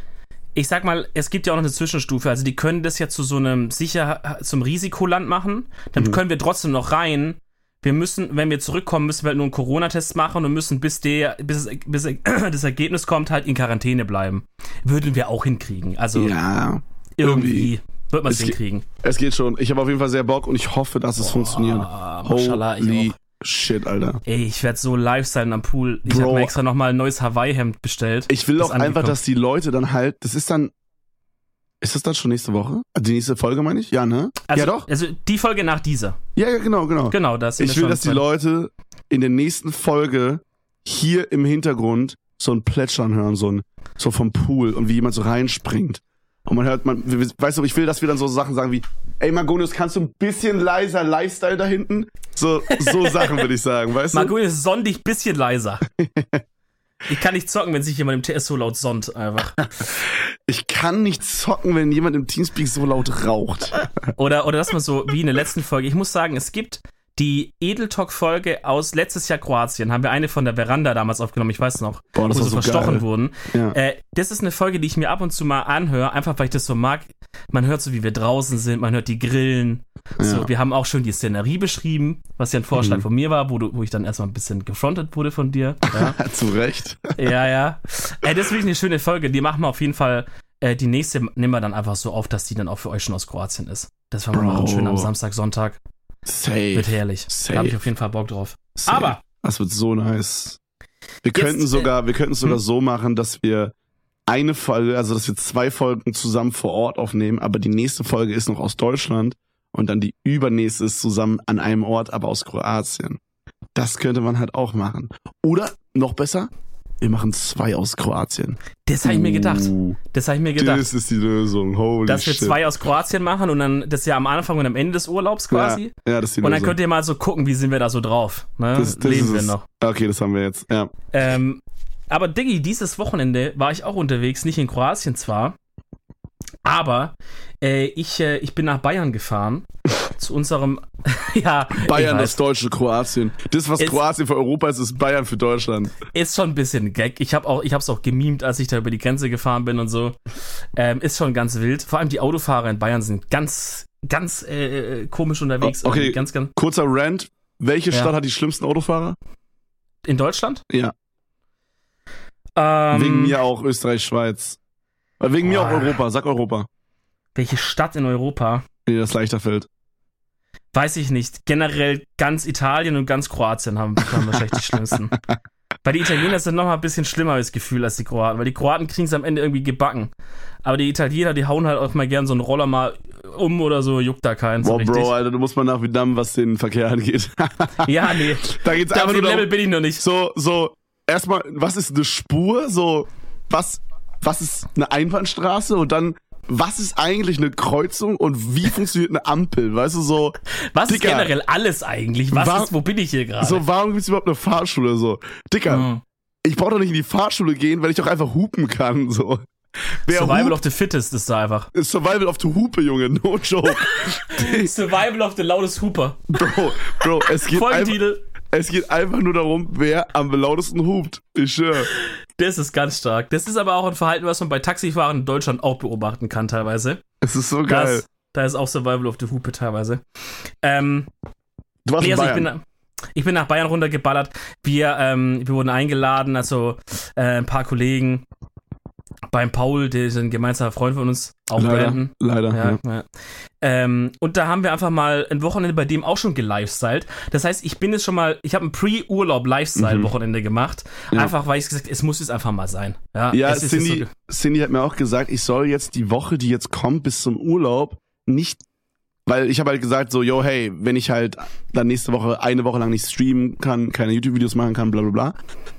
Ich sag mal, es gibt ja auch noch eine Zwischenstufe. Also die können das ja zu so einem sicher zum Risikoland machen. Dann Mhm. können wir trotzdem noch rein. Wir müssen, wenn wir zurückkommen, müssen wir halt nur einen Corona-Test machen und müssen, bis, der, bis, es- bis das Ergebnis kommt, halt in Quarantäne bleiben. Würden wir auch hinkriegen. Also Ja, irgendwie wird man es Es ge- hinkriegen. es geht schon. Ich habe auf jeden Fall sehr Bock und ich hoffe, dass es funktioniert. Mashallah, ich Holy auch. Shit, Alter. Ey, ich werde so Lifestyle am Pool. Ich habe mir extra nochmal ein neues Hawaii-Hemd bestellt. Ich will auch einfach, dass die Leute dann halt, das ist dann, ist das dann schon nächste Woche? Die nächste Folge meine ich? Ja, ne? Also, ja, doch. Also die Folge nach dieser. Ja, ja, genau, genau. Genau, das Ich will, dass die Leute in der nächsten Folge hier im Hintergrund so ein Plätschern hören, so ein, so vom Pool und wie jemand so reinspringt. Und man hört, man, weißt du, ich will, dass wir dann so Sachen sagen wie, ey Magonius, kannst du ein bisschen leiser Lifestyle da hinten? So, so Sachen würde ich sagen, weißt du? Margonius sonn dich bisschen leiser. ich kann nicht zocken, wenn sich jemand im TS so laut sonnt, einfach. Ich kann nicht zocken, wenn jemand im Teamspeak so laut raucht. Oder, oder dass man so, wie in der letzten Folge, ich muss sagen, es gibt die Edeltalk-Folge aus letztes Jahr Kroatien, haben wir eine von der Veranda damals aufgenommen, ich weiß noch, Boah, wo war sie so verstochen geil. wurden. Ja. Äh, das ist eine Folge, die ich mir ab und zu mal anhöre, einfach weil ich das so mag. Man hört so, wie wir draußen sind, man hört die Grillen. So, Ja. wir haben auch schon die Szenerie beschrieben, was ja ein Vorschlag Mhm. von mir war, wo, du, wo ich dann erstmal ein bisschen gefrontet wurde von dir. Ja. Zu Recht. Ja, ja. Äh, das ist wirklich eine schöne Folge. Die machen wir auf jeden Fall. Äh, die nächste nehmen wir dann einfach so auf, dass die dann auch für euch schon aus Kroatien ist. Das Bro. machen. Schön am Samstag, Sonntag. Safe. Wird herrlich. Safe. Da habe ich auf jeden Fall Bock drauf. Safe. Aber Das wird so nice. Wir Jetzt, äh, könnten sogar, wir könnten es sogar hm? so machen, dass wir eine Folge, also dass wir zwei Folgen zusammen vor Ort aufnehmen, aber die nächste Folge ist noch aus Deutschland und dann die übernächste ist zusammen an einem Ort, aber aus Kroatien. Das könnte man halt auch machen. Oder noch besser, wir machen zwei aus Kroatien. das habe ich mir gedacht. Uh, Das habe ich mir gedacht. Das ist die Lösung. Holy Dass wir shit. zwei aus Kroatien machen und dann das ja am Anfang und am Ende des Urlaubs quasi. Ja, ja, das ist die Und dann Lösung. könnt ihr mal so gucken, wie sind wir da so drauf. Ne? das, das Leben ist wir noch. Okay, das haben wir jetzt. Ja. Ähm, aber Diggi, dieses Wochenende war ich auch unterwegs, nicht in Kroatien zwar, aber äh, ich, äh, ich bin nach Bayern gefahren. zu unserem, ja, Bayern, das deutsche Kroatien. Das, was Es- Kroatien für Europa ist, ist Bayern für Deutschland. ist schon ein bisschen Gag. Ich habe auch, ich habe es auch gemimt, als ich da über die Grenze gefahren bin und so. Ähm, ist schon ganz wild. Vor allem die Autofahrer in Bayern sind ganz, ganz äh, äh, komisch unterwegs. Oh, okay. Ganz, ganz. Kurzer Rant. Welche Ja. Stadt hat die schlimmsten Autofahrer? In Deutschland? Ja. Ähm, Wegen mir auch Österreich, Schweiz. Äh, Wegen mir auch. Europa. Sag Europa. Welche Stadt in Europa? Dir das leichter fällt. Weiß ich nicht. Generell ganz Italien und ganz Kroatien haben, haben wahrscheinlich die schlimmsten. Weil die Italiener sind noch mal ein bisschen schlimmer, das Gefühl, als die Kroaten. Weil die Kroaten kriegen es am Ende irgendwie gebacken. Aber die Italiener, die hauen halt auch mal gern so einen Roller mal um oder so, juckt da keinen so Boah, richtig. Bro, Alter, du musst mal nach Vietnam, was den Verkehr angeht. Ja, nee. da geht's Da einfach nur Level bin ich noch nicht. so, so, erstmal, was ist eine Spur? So, was, was ist eine Einbahnstraße? Und dann, was ist eigentlich eine Kreuzung und wie funktioniert eine Ampel? Weißt du, so, Was ist Dicker. generell alles eigentlich? Was Wa- ist, wo bin ich hier gerade? so, warum gibt's überhaupt eine Fahrschule? So, Dicker, Mhm. ich brauche doch nicht in die Fahrschule gehen, weil ich doch einfach hupen kann, so. Wer Survival hupt, of the Fittest ist da einfach. ist Survival of the Hupe, Junge, no joke. Survival of the Loudest Hooper. Bro, Bro, es geht, einfach, es geht einfach nur darum, wer am lautesten hupt. Ich schwör. Das ist ganz stark. Das ist aber auch ein Verhalten, was man bei Taxifahrern in Deutschland auch beobachten kann teilweise. Es ist so geil. Das, da ist auch Survival of the Hupe teilweise. Ähm, du warst nee, in also ich, Bayern. bin, ich bin nach Bayern runtergeballert. Wir, ähm, wir wurden eingeladen, also äh, ein paar Kollegen. Beim Paul, der ist ein gemeinsamer Freund von uns, auch Leider, Brandon. leider. Ja, Ja. ja. Ähm, und da haben wir einfach mal ein Wochenende bei dem auch schon gelifestylt. Das heißt, ich bin jetzt schon mal, ich habe ein Pre-Urlaub-Lifestyle-Wochenende gemacht. Mhm. Ja. Einfach, weil ich gesagt es muss jetzt einfach mal sein. Ja, Ja, Cindy, Cindy hat mir auch gesagt, ich soll jetzt die Woche, die jetzt kommt, bis zum Urlaub nicht, weil ich habe halt gesagt so, yo, hey, wenn ich halt dann nächste Woche eine Woche lang nicht streamen kann, keine YouTube-Videos machen kann, bla bla bla,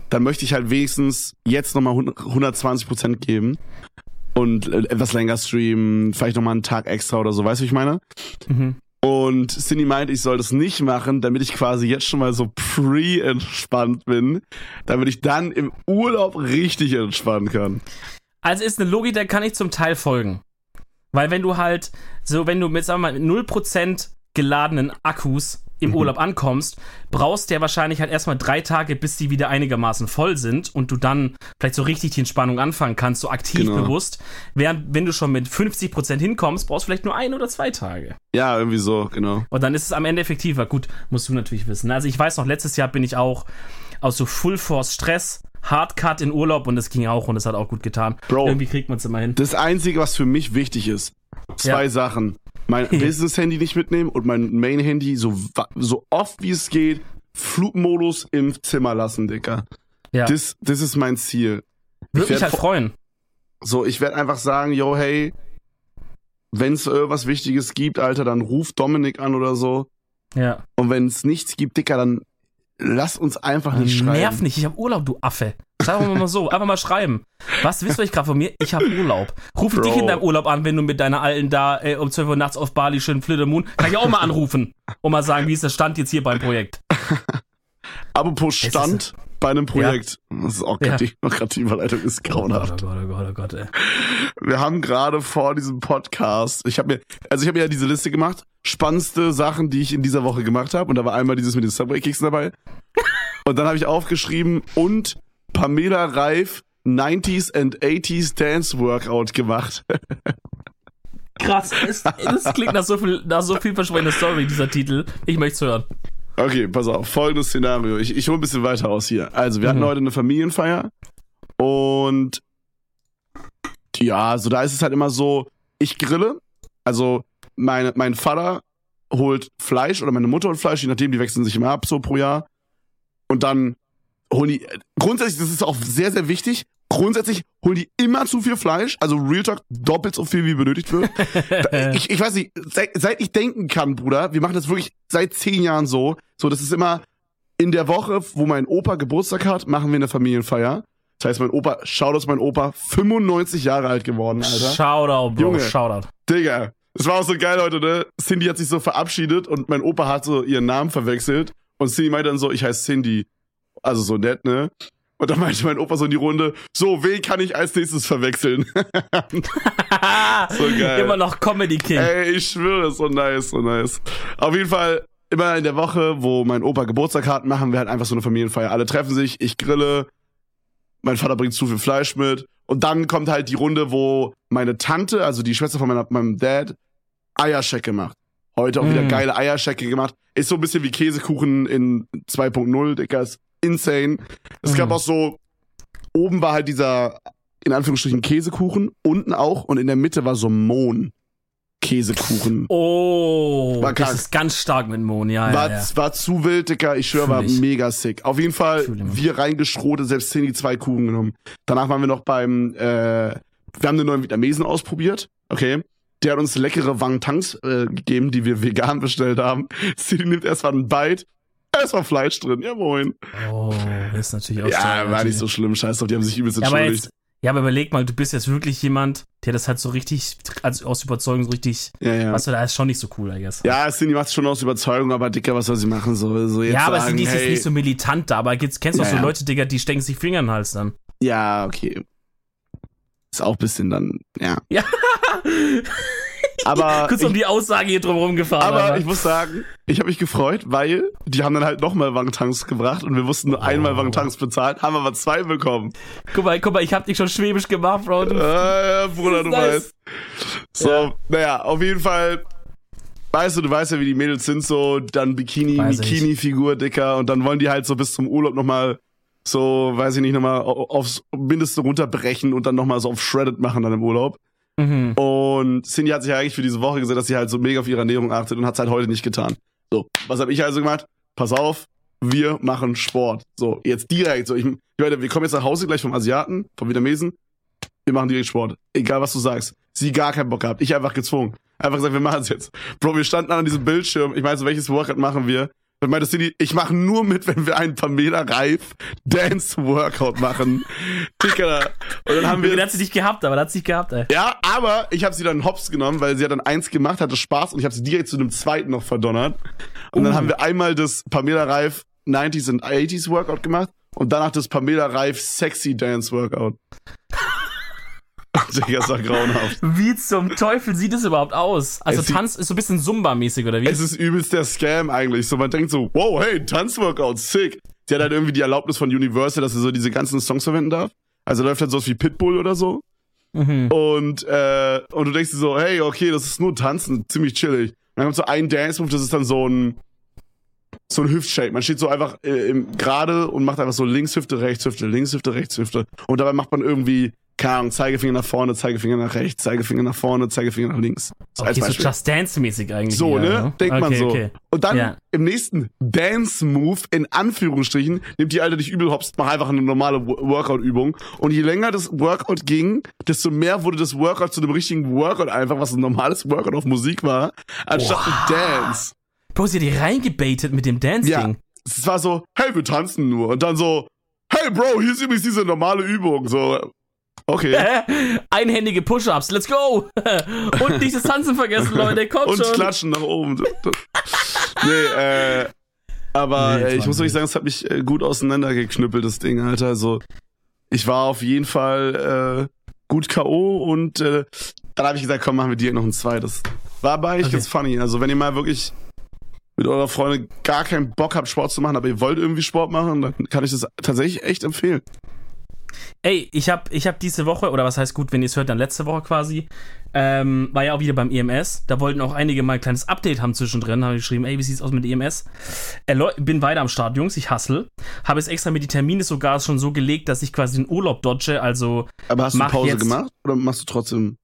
dann möchte ich halt wenigstens jetzt nochmal 120 Prozent geben und äh, etwas länger streamen, vielleicht nochmal einen Tag extra oder so, weißt du, wie ich meine? mhm. Und Cindy meint, ich soll das nicht machen, damit ich quasi jetzt schon mal so pre-entspannt bin, damit ich dann im Urlaub richtig entspannen kann. Also ist eine Logik, der kann ich zum Teil folgen. Weil wenn du halt, so wenn du mit, sagen wir mal, mit 0% geladenen Akkus im Mhm. Urlaub ankommst, brauchst du ja wahrscheinlich halt erstmal drei Tage, bis die wieder einigermaßen voll sind und du dann vielleicht so richtig die Entspannung anfangen kannst, so aktiv Genau. bewusst. Während wenn du schon mit 50% hinkommst, brauchst du vielleicht nur ein oder zwei Tage. Ja, irgendwie so, genau. Und dann ist es am Ende effektiver. Gut, musst du natürlich wissen. Also ich weiß noch, letztes Jahr bin ich auch aus so Full Force Stress, Hardcut in Urlaub und das ging auch und das hat auch gut getan. Bro. Irgendwie kriegt man es immer hin. Das Einzige, was für mich wichtig ist, zwei Ja. Sachen. Mein Business-Handy nicht mitnehmen und mein Main-Handy so, so oft wie es geht, Flugmodus im Zimmer lassen, Dicker. Ja. Das, das ist mein Ziel. Würde mich halt freuen. So, ich werde einfach sagen, yo, hey, wenn es irgendwas Wichtiges gibt, Alter, dann ruf Dominik an oder so. Ja. Und wenn es nichts gibt, Dicker, dann lass uns einfach nicht schreiben. Nerv nicht, ich habe Urlaub, du Affe. Sagen wir mal so, einfach mal schreiben. Was wisst ihr euch gerade von mir? Ich habe Urlaub. Ruf Bro. dich in deinem Urlaub an, wenn du mit deiner Alten da äh, um 12 Uhr nachts auf Bali schön Flittermoon. Kann ich auch mal anrufen und mal sagen, wie ist der Stand jetzt hier beim Projekt. Apropos Stand bei einem Projekt. Das ist auch Ja. gerade die, gerade die Überleitung ist grauenhaft. Oh Gott, oh Gott, oh Gott, ey. Wir haben gerade vor diesem Podcast, ich habe mir, also ich habe mir ja diese Liste gemacht, spannendste Sachen, die ich in dieser Woche gemacht habe. Und da war einmal dieses mit den Subway-Kicks dabei. Und dann habe ich aufgeschrieben und Pamela Reif 90s and 80s Dance Workout gemacht. Krass, es, das klingt nach so viel, nach so viel verschwendender Story, dieser Titel. Ich möchte es hören. Okay, pass auf, folgendes Szenario. Ich, ich hole ein bisschen weiter aus hier. Also, wir hatten Mhm. heute eine Familienfeier und ja, so da ist es halt immer so, ich grille, also meine, mein Vater holt Fleisch oder meine Mutter holt Fleisch, je nachdem, die wechseln sich immer ab so pro Jahr. Und dann holen die, grundsätzlich, das ist auch sehr, sehr wichtig, grundsätzlich holen die immer zu viel Fleisch, also Real Talk doppelt so viel, wie benötigt wird. Ich, ich weiß nicht, seit, seit ich denken kann, Bruder, wir machen das wirklich seit zehn Jahren so. So, das ist immer in der Woche, wo mein Opa Geburtstag hat, machen wir eine Familienfeier. Das heißt, mein Opa, schaut aus mein Opa, 95 Jahre alt geworden, Alter. Shoutout, Bro, Junge. Shoutout. Digga, das war auch so geil heute, ne? Cindy hat sich so verabschiedet und mein Opa hat so ihren Namen verwechselt. Und Cindy meinte dann so, ich heiße Cindy. Also so nett, ne? Und dann meinte mein Opa so in die Runde, so, wen kann ich als nächstes verwechseln? So geil. Immer noch Comedy King. Ey, ich schwöre, so nice, so nice. Auf jeden Fall, immer in der Woche, wo mein Opa Geburtstag hat, machen wir halt einfach so eine Familienfeier. Alle treffen sich, ich grille, mein Vater bringt zu viel Fleisch mit. Und dann kommt halt die Runde, wo meine Tante, also die Schwester von meiner, meinem Dad, Eierschecke macht. Heute auch wieder Mm. geile Eierschecke gemacht. Ist so ein bisschen wie Käsekuchen in 2.0, Digga, ist insane. Es gab Mm. auch so, oben war halt dieser, in Anführungsstrichen, Käsekuchen, unten auch und in der Mitte war so Mohn. Käsekuchen. Oh, War das krank. ist ganz stark mit Mon, ja, war, ja, ja. war zu wild, Dicker. Ich schwöre, war ich. mega sick. Auf jeden Fall, wir reingeschrotet, selbst Cindy zwei Kuchen genommen. Danach waren wir noch beim, äh, wir haben den neuen Vietnamesen ausprobiert, okay. Der hat uns leckere Wang-Tangs äh, gegeben, die wir vegan bestellt haben. Cindy nimmt erstmal einen Bite. Es war Fleisch drin, ja moin. Oh, das ist natürlich auch Ja, stark, war nicht so schlimm, scheiß drauf, die haben sich übelst Ja, aber entschuldigt. jetzt, ja, aber überleg mal, du bist jetzt wirklich jemand, der das halt so richtig, also aus Überzeugung so richtig, Ja, ja. was du da ist schon nicht so cool, I guess. Ja, Cindy macht's schon aus Überzeugung, aber Dicker, was soll sie machen? So, so jetzt ja, aber sagen, ist jetzt hey, nicht so militant da, aber gibt's, kennst du auch Ja, so ja. Leute, Digga, die stecken sich Finger in den Hals dann. Ja, okay. Ist auch ein bisschen dann, ja. Ja. Aber Kurz um die Aussage hier drumherum gefahren. Aber ich muss sagen, ich habe mich gefreut, weil die haben dann halt nochmal Wangtanks gebracht und wir mussten nur einmal Oh. Wangtanks bezahlen, haben aber zwei bekommen. guck mal, guck mal, ich hab dich schon schwäbisch gemacht, Bro. Du, Äh, Bruder, du Nice. weißt. So, Ja. naja, auf jeden Fall. Weißt du, du weißt ja, wie die Mädels sind, so, dann Bikini. Bikini-Figur, Dicker, und dann wollen die halt so bis zum Urlaub nochmal so, weiß ich nicht, nochmal aufs Mindeste runterbrechen und dann nochmal so auf Shredded machen dann im Urlaub. Mhm. Und Cindy hat sich ja eigentlich für diese Woche gesagt, dass sie halt so mega auf ihre Ernährung achtet und hat es halt heute nicht getan. So, was habe ich also gemacht? Pass auf, wir machen Sport. So, jetzt direkt. So, ich, Leute, wir kommen jetzt nach Hause gleich vom Asiaten, vom Vietnamesen. Wir machen direkt Sport. Egal, was du sagst. Sie gar keinen Bock gehabt. Ich einfach gezwungen. Einfach gesagt, wir machen es jetzt. Bro, wir standen an diesem Bildschirm. Ich meine, so welches Workout machen wir? Dann meinte Cindy, ich mache nur mit, wenn wir einen Pamela Reif Dance Workout machen. Dicker. Und dann haben wir. Der hat sie nicht gehabt, aber der hat sie nicht gehabt, ey. Ja, aber ich habe sie dann hops genommen, weil sie hat dann eins gemacht, hatte Spaß und ich habe sie direkt zu einem zweiten noch verdonnert. Und dann Uh. haben wir einmal das Pamela Reif 90s und 80s Workout gemacht und danach das Pamela Reif Sexy Dance Workout. Digga, ist doch grauenhaft. Wie zum Teufel sieht es überhaupt aus? Also Es Tanz ist so ein bisschen Zumba-mäßig, oder wie? Es ist übelst der Scam eigentlich. So, man denkt so, wow, hey, Tanzworkout, sick. Sie hat halt irgendwie die Erlaubnis von Universal, dass sie so diese ganzen Songs verwenden darf. Also läuft halt sowas wie Pitbull oder so. Mhm. Und, äh, und du denkst dir so, hey, okay, das ist nur Tanzen, ziemlich chillig. Und dann kommt so ein Dance-Move, das ist dann so ein, so ein Hüftshake. Man steht so einfach äh, im gerade und macht einfach so Linkshüfte, Rechtshüfte, Linkshüfte, Rechtshüfte. Und dabei macht man irgendwie, keine Ahnung, Zeigefinger nach vorne, Zeigefinger nach rechts, Zeigefinger nach vorne, Zeigefinger nach links. So Okay, so. Just Dance-mäßig eigentlich. So, eher, ne? Denkt man Okay, so. Okay. Und dann Ja. im nächsten Dance-Move, in Anführungsstrichen, nimmt die Alte dich übel hops, mach einfach eine normale Wo- Workout-Übung. Und je länger das Workout ging, desto mehr wurde das Workout zu einem richtigen Workout einfach, was ein normales Workout auf Musik war, anstatt ein Dance. Bro, sie hat die reingebaitet mit dem Ja. Dance-Ding. Es war so, hey, wir tanzen nur. Und dann so, hey Bro, hier ist übrigens diese normale Übung. So, okay. Einhändige Push-Ups, let's go! Und nicht das Tanzen vergessen, Leute, kommt Und schon! klatschen nach oben. nee, äh, aber Nee, äh, ich muss wirklich sagen, es hat mich äh, gut auseinandergeknüppelt, das Ding, Alter. Also, ich war auf jeden Fall äh, gut K.O. und äh, dann habe ich gesagt, komm, machen wir direkt noch ein zweites. War aber eigentlich Okay. ganz funny. Also, wenn ihr mal wirklich mit eurer Freundin gar keinen Bock habt, Sport zu machen, aber ihr wollt irgendwie Sport machen, dann kann ich das tatsächlich echt empfehlen. Ey, ich hab, ich hab diese Woche, oder was heißt gut, wenn ihr es hört, dann letzte Woche quasi, ähm, war ja auch wieder beim EMS. Da wollten auch einige mal ein kleines Update haben zwischendrin. Habe ich geschrieben, ey, wie sieht's aus mit EMS? Äh, Leu- bin weiter am Start, Jungs, ich hustle. Habe jetzt extra mir die Termine sogar schon so gelegt, dass ich quasi den Urlaub dodge. Also, Aber hast du Pause gemacht oder machst du trotzdem?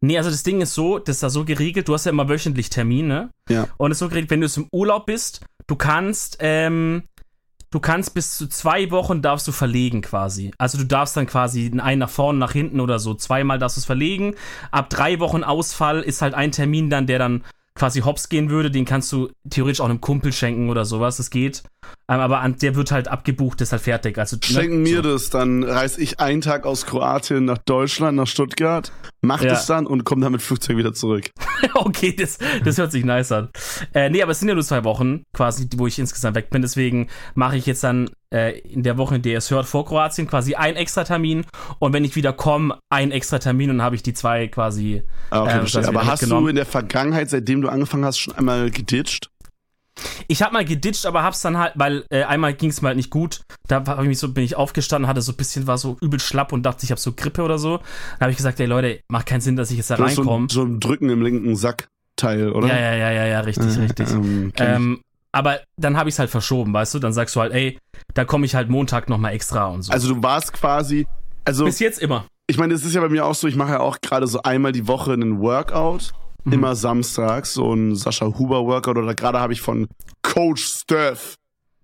nee, also das Ding ist so, das ist da so geregelt, du hast ja immer wöchentlich Termine. Ja. Und es ist so geregelt, wenn du jetzt im Urlaub bist, du kannst, ähm, du kannst bis zu zwei Wochen darfst du verlegen quasi. Also du darfst dann quasi einen nach vorne, nach hinten oder so. Zweimal darfst du es verlegen. Ab drei Wochen Ausfall ist halt ein Termin dann, der dann quasi hops gehen würde. Den kannst du theoretisch auch einem Kumpel schenken oder sowas. Das geht. Ähm, aber an, der wird halt abgebucht, ist halt fertig. Also, ne? Schenken mir so. das, dann reise ich einen Tag aus Kroatien nach Deutschland, nach Stuttgart, mach Ja. das dann und komme dann mit Flugzeug wieder zurück. okay, das, das hört sich nice an. Äh, nee, aber es sind ja nur zwei Wochen quasi, wo ich insgesamt weg bin. Deswegen mache ich jetzt dann äh, in der Woche, in der ihr es hört, vor Kroatien quasi einen extra Termin. Und wenn ich wieder komme, einen extra Termin und dann habe ich die zwei quasi. Ah, okay, das Aber hast du in der Vergangenheit, seitdem du angefangen hast, schon einmal geditcht? Ich habe mal geditcht, aber hab's dann halt, weil äh, einmal ging es mir halt nicht gut. Da hab ich mich so, bin ich aufgestanden, hatte so ein bisschen, war so übel schlapp und dachte, ich habe so Grippe oder so. Dann habe ich gesagt, ey Leute, macht keinen Sinn, dass ich jetzt da so, reinkomme. ein- so ein Drücken im linken Sackteil, oder? Ja, ja, ja, ja, ja, richtig, Äh, richtig. Ähm. Ähm, aber dann habe ich es halt verschoben, weißt du? Dann sagst du halt, ey, da komme ich halt Montag nochmal extra und so. also du warst quasi, also Bis jetzt immer. ich meine, es ist ja bei mir auch so, ich mache ja auch gerade so einmal die Woche einen Workout, Mhm. immer samstags, so ein Sascha Huber Workout oder gerade habe ich von Coach Steph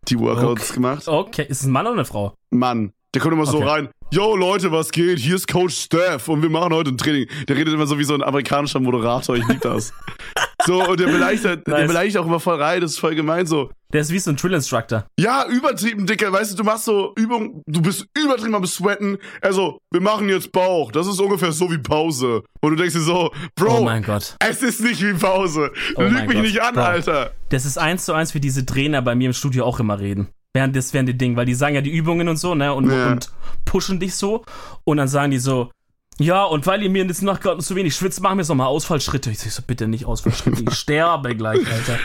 die Workouts Okay. gemacht. Okay, ist es ein Mann oder eine Frau? Mann, der kommt immer so Okay. rein. Yo Leute, was geht? Hier ist Coach Steph und wir machen heute ein Training. Der redet immer so wie so ein amerikanischer Moderator. Ich lieb das. so und der beleidigt, halt- der Nice. beleidigt auch immer voll rein. Das ist voll gemein so. Der ist wie so ein Drill-Instructor. Ja, übertrieben, Dicker. Weißt du, du machst so Übungen, du bist übertrieben am Sweaten. Also, wir machen jetzt Bauch. Das ist ungefähr so wie Pause. Und du denkst dir so, Bro, Oh mein Gott. es ist nicht wie Pause. Oh Lüg mich Gott. nicht an, Bro. Alter. Das ist eins zu eins, wie diese Trainer bei mir im Studio auch immer reden. Während das, während die Ding, weil die sagen ja die Übungen und so, ne, und, Ja. und pushen dich so. Und dann sagen die so, ja, und weil ihr mir jetzt noch gerade zu wenig schwitzt, machen wir jetzt nochmal Ausfallschritte. Ich sag so, bitte nicht Ausfallschritte, ich sterbe gleich, Alter.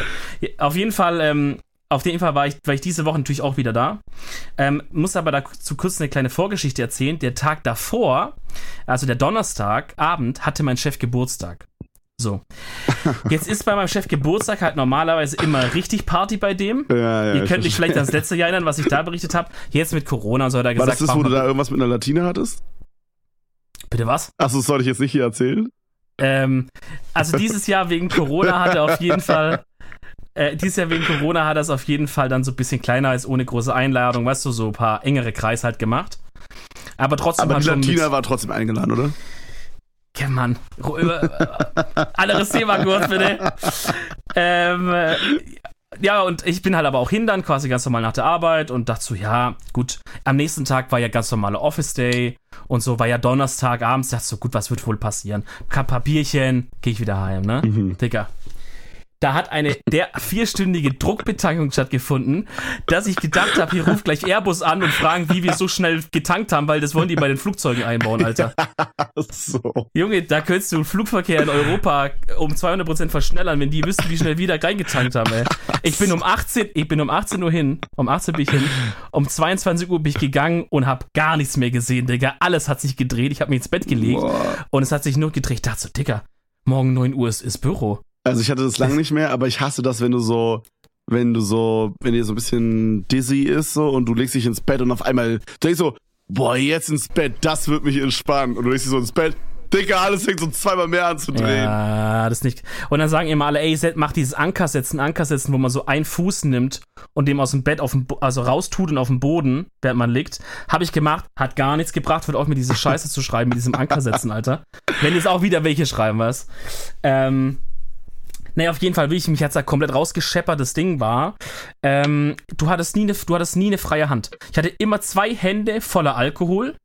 Auf jeden Fall, ähm, auf jeden Fall war ich, war ich diese Woche natürlich auch wieder da. Ähm, muss aber dazu kurz eine kleine Vorgeschichte erzählen. Der Tag davor, also der Donnerstagabend, hatte mein Chef Geburtstag. So. Jetzt ist bei meinem Chef Geburtstag halt normalerweise immer richtig Party bei dem. Ja, ja, Ihr könnt mich vielleicht ans letzte Jahr erinnern, was ich da berichtet habe. Jetzt mit Corona und so hat er War gesagt, das das, wo mach du da irgendwas mit einer Latine hattest? bitte was? Achso, das soll ich jetzt nicht hier erzählen? Ähm, also dieses Jahr wegen Corona hat er auf jeden Fall, äh, dieses Jahr wegen Corona hat er es auf jeden Fall dann so ein bisschen kleiner als ohne große Einladung, weißt du, so ein paar engere Kreis halt gemacht. Aber trotzdem Aber die Latina war trotzdem eingeladen, oder? ja, Mann, anderes Thema kurz bitte. Ähm, äh, ja, und ich bin halt aber auch hin dann, quasi ganz normal nach der Arbeit und dachte so, ja, gut, am nächsten Tag war ja ganz normaler Office Day und so, war ja Donnerstag abends, dachte so, gut, was wird wohl passieren? Ein paar Bierchen, gehe ich wieder heim, ne? Mhm. Digga. Da hat eine der vierstündige Druckbetankung stattgefunden, dass ich gedacht habe, hier ruft gleich Airbus an und fragen, wie wir so schnell getankt haben, weil das wollen die bei den Flugzeugen einbauen, Alter. So. Junge, da könntest du den Flugverkehr in Europa um 200% verschnellern, wenn die wüssten, wie schnell wir da reingetankt haben, ey. Ich bin um 18, ich bin um 18 Uhr hin, um 18 bin ich hin, um 22 Uhr bin ich gegangen und habe gar nichts mehr gesehen, Digga. Alles hat sich gedreht, ich habe mich ins Bett gelegt Boah. und es hat sich nur gedreht. Ich dachte so, Digga, morgen 9 Uhr ist, ist Büro. Also ich hatte das lange nicht mehr, aber ich hasse das, wenn du so, wenn du so, wenn dir so ein bisschen dizzy ist so und du legst dich ins Bett und auf einmal denkst so, boah, jetzt ins Bett, das wird mich entspannen. Und du legst dich so ins Bett, Digga, alles fängt so zweimal mehr an zu drehen. Ja, das nicht. Und dann sagen immer alle, ey, mach dieses Ankersetzen, Ankersetzen, wo man so einen Fuß nimmt und dem aus dem Bett auf dem, Bo- also raustut und auf dem Boden, während man liegt. Habe ich gemacht, hat gar nichts gebracht, wird auf mir diese Scheiße zu schreiben mit diesem Ankersetzen, Alter. Wenn jetzt auch wieder welche schreiben, was. Ähm, naja, auf jeden Fall, wie ich mich jetzt da komplett rausgescheppert, das Ding war, ähm, du hattest nie eine, du hattest nie eine freie Hand. Ich hatte immer zwei Hände voller Alkohol.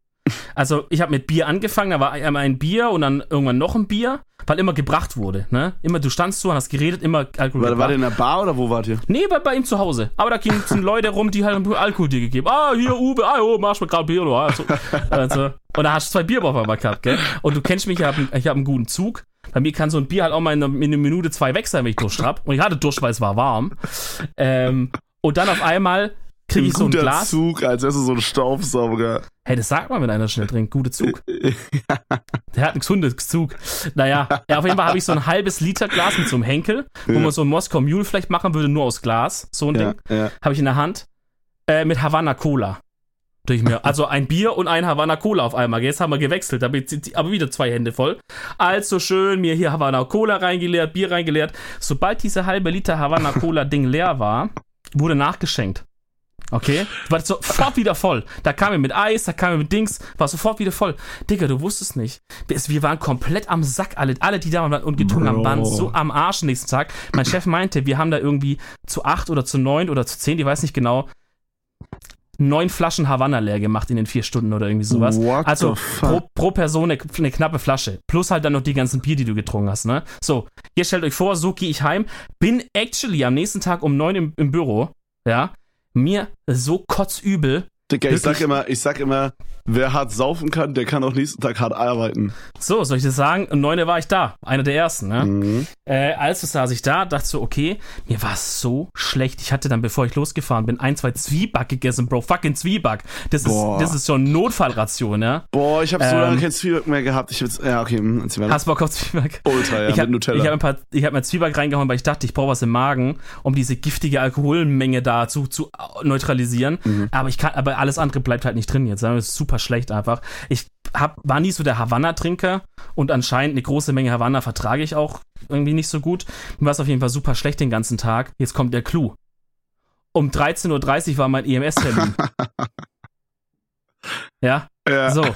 Also ich habe mit Bier angefangen, da war einmal ein Bier und dann irgendwann noch ein Bier, weil immer gebracht wurde, ne? Immer, du standst so und hast geredet, immer Alkohol War, war gebracht. der in der Bar oder wo wart ihr? Nee, bei, bei ihm zu Hause. Aber da gingen Leute rum, die halt Alkohol dir gegeben. Ah, hier, Uwe, ah, oh, machst mir gerade Bier, oder? Also, also, und da hast du zwei Bier auf einmal gehabt, gell? Und du kennst mich, ich habe ich hab einen guten Zug. Bei mir kann so ein Bier halt auch mal in einer, in einer Minute zwei weg sein, wenn ich Durst hab. Und ich hatte Durst, weil es war warm. Ähm, und dann auf einmal kriege ich so ein Glas. Zug, als du so ein Staubsauger. Hey, das sagt man, wenn einer schnell trinkt. Gute Zug. Der hat einen gesunden Zug. Naja, ja, auf jeden Fall habe ich so ein halbes Liter Glas mit so einem Henkel, wo man so ein Moskau Mule vielleicht machen würde, nur aus Glas. So ein Ja, Ding. ja. Habe ich in der Hand. Äh, mit Havanna Cola. Durch mir. Also ein Bier und ein Havanna Cola auf einmal. Jetzt haben wir gewechselt, aber, jetzt- aber wieder zwei Hände voll. Also schön, mir hier Havanna Cola reingeleert, Bier reingeleert. Sobald diese halbe Liter Havanna Cola Ding leer war, wurde nachgeschenkt. Okay? War sofort wieder voll. Da kam er mit Eis, da kam er mit Dings, war sofort wieder voll. Digga, du wusstest nicht. Wir waren komplett am Sack, alle, alle die da waren und getrunken haben, waren so am Arsch am nächsten Tag. Mein Chef meinte, wir haben da irgendwie zu acht oder zu neun oder zu zehn, ich weiß nicht genau, neun Flaschen Havanna leer gemacht in den vier Stunden oder irgendwie sowas. What also pro, pro Person eine, eine knappe Flasche. Plus halt dann noch die ganzen Bier, die du getrunken hast, ne? So, jetzt stellt euch vor, so gehe ich heim, bin actually am nächsten Tag um neun im, im Büro, ja, mir so kotzübel. Digga, ich sag immer, ich sag immer, wer hart saufen kann, der kann auch nächsten Tag hart arbeiten. So, soll ich das sagen? Um neun war ich da, einer der ersten, ne? Mhm. Äh, also saß ich da, dachte so, okay, mir war so schlecht. Ich hatte dann, bevor ich losgefahren bin, ein, zwei Zwieback gegessen, Bro. Fucking Zwieback. Das ist, das ist schon Notfallration, ja? Boah, ich hab so Ähm. lange kein Zwieback mehr gehabt. Ich will's, ja, okay. Hast Bock auf Zwieback? Ultra, ja, ich habe mit Nutella. ich hab ein paar, ich hab mir Zwieback reingehauen, weil ich dachte, ich brauche was im Magen, um diese giftige Alkoholmenge da zu, zu neutralisieren. Mhm. Aber ich kann, aber alles andere bleibt halt nicht drin jetzt. Das ist super schlecht einfach. Ich hab, war nie so der Havanna-Trinker und anscheinend eine große Menge Havanna vertrage ich auch irgendwie nicht so gut. Mir war es auf jeden Fall super schlecht den ganzen Tag. Jetzt kommt der Clou. Um 13.30 Uhr war mein EMS-Termin. ja, ja. so.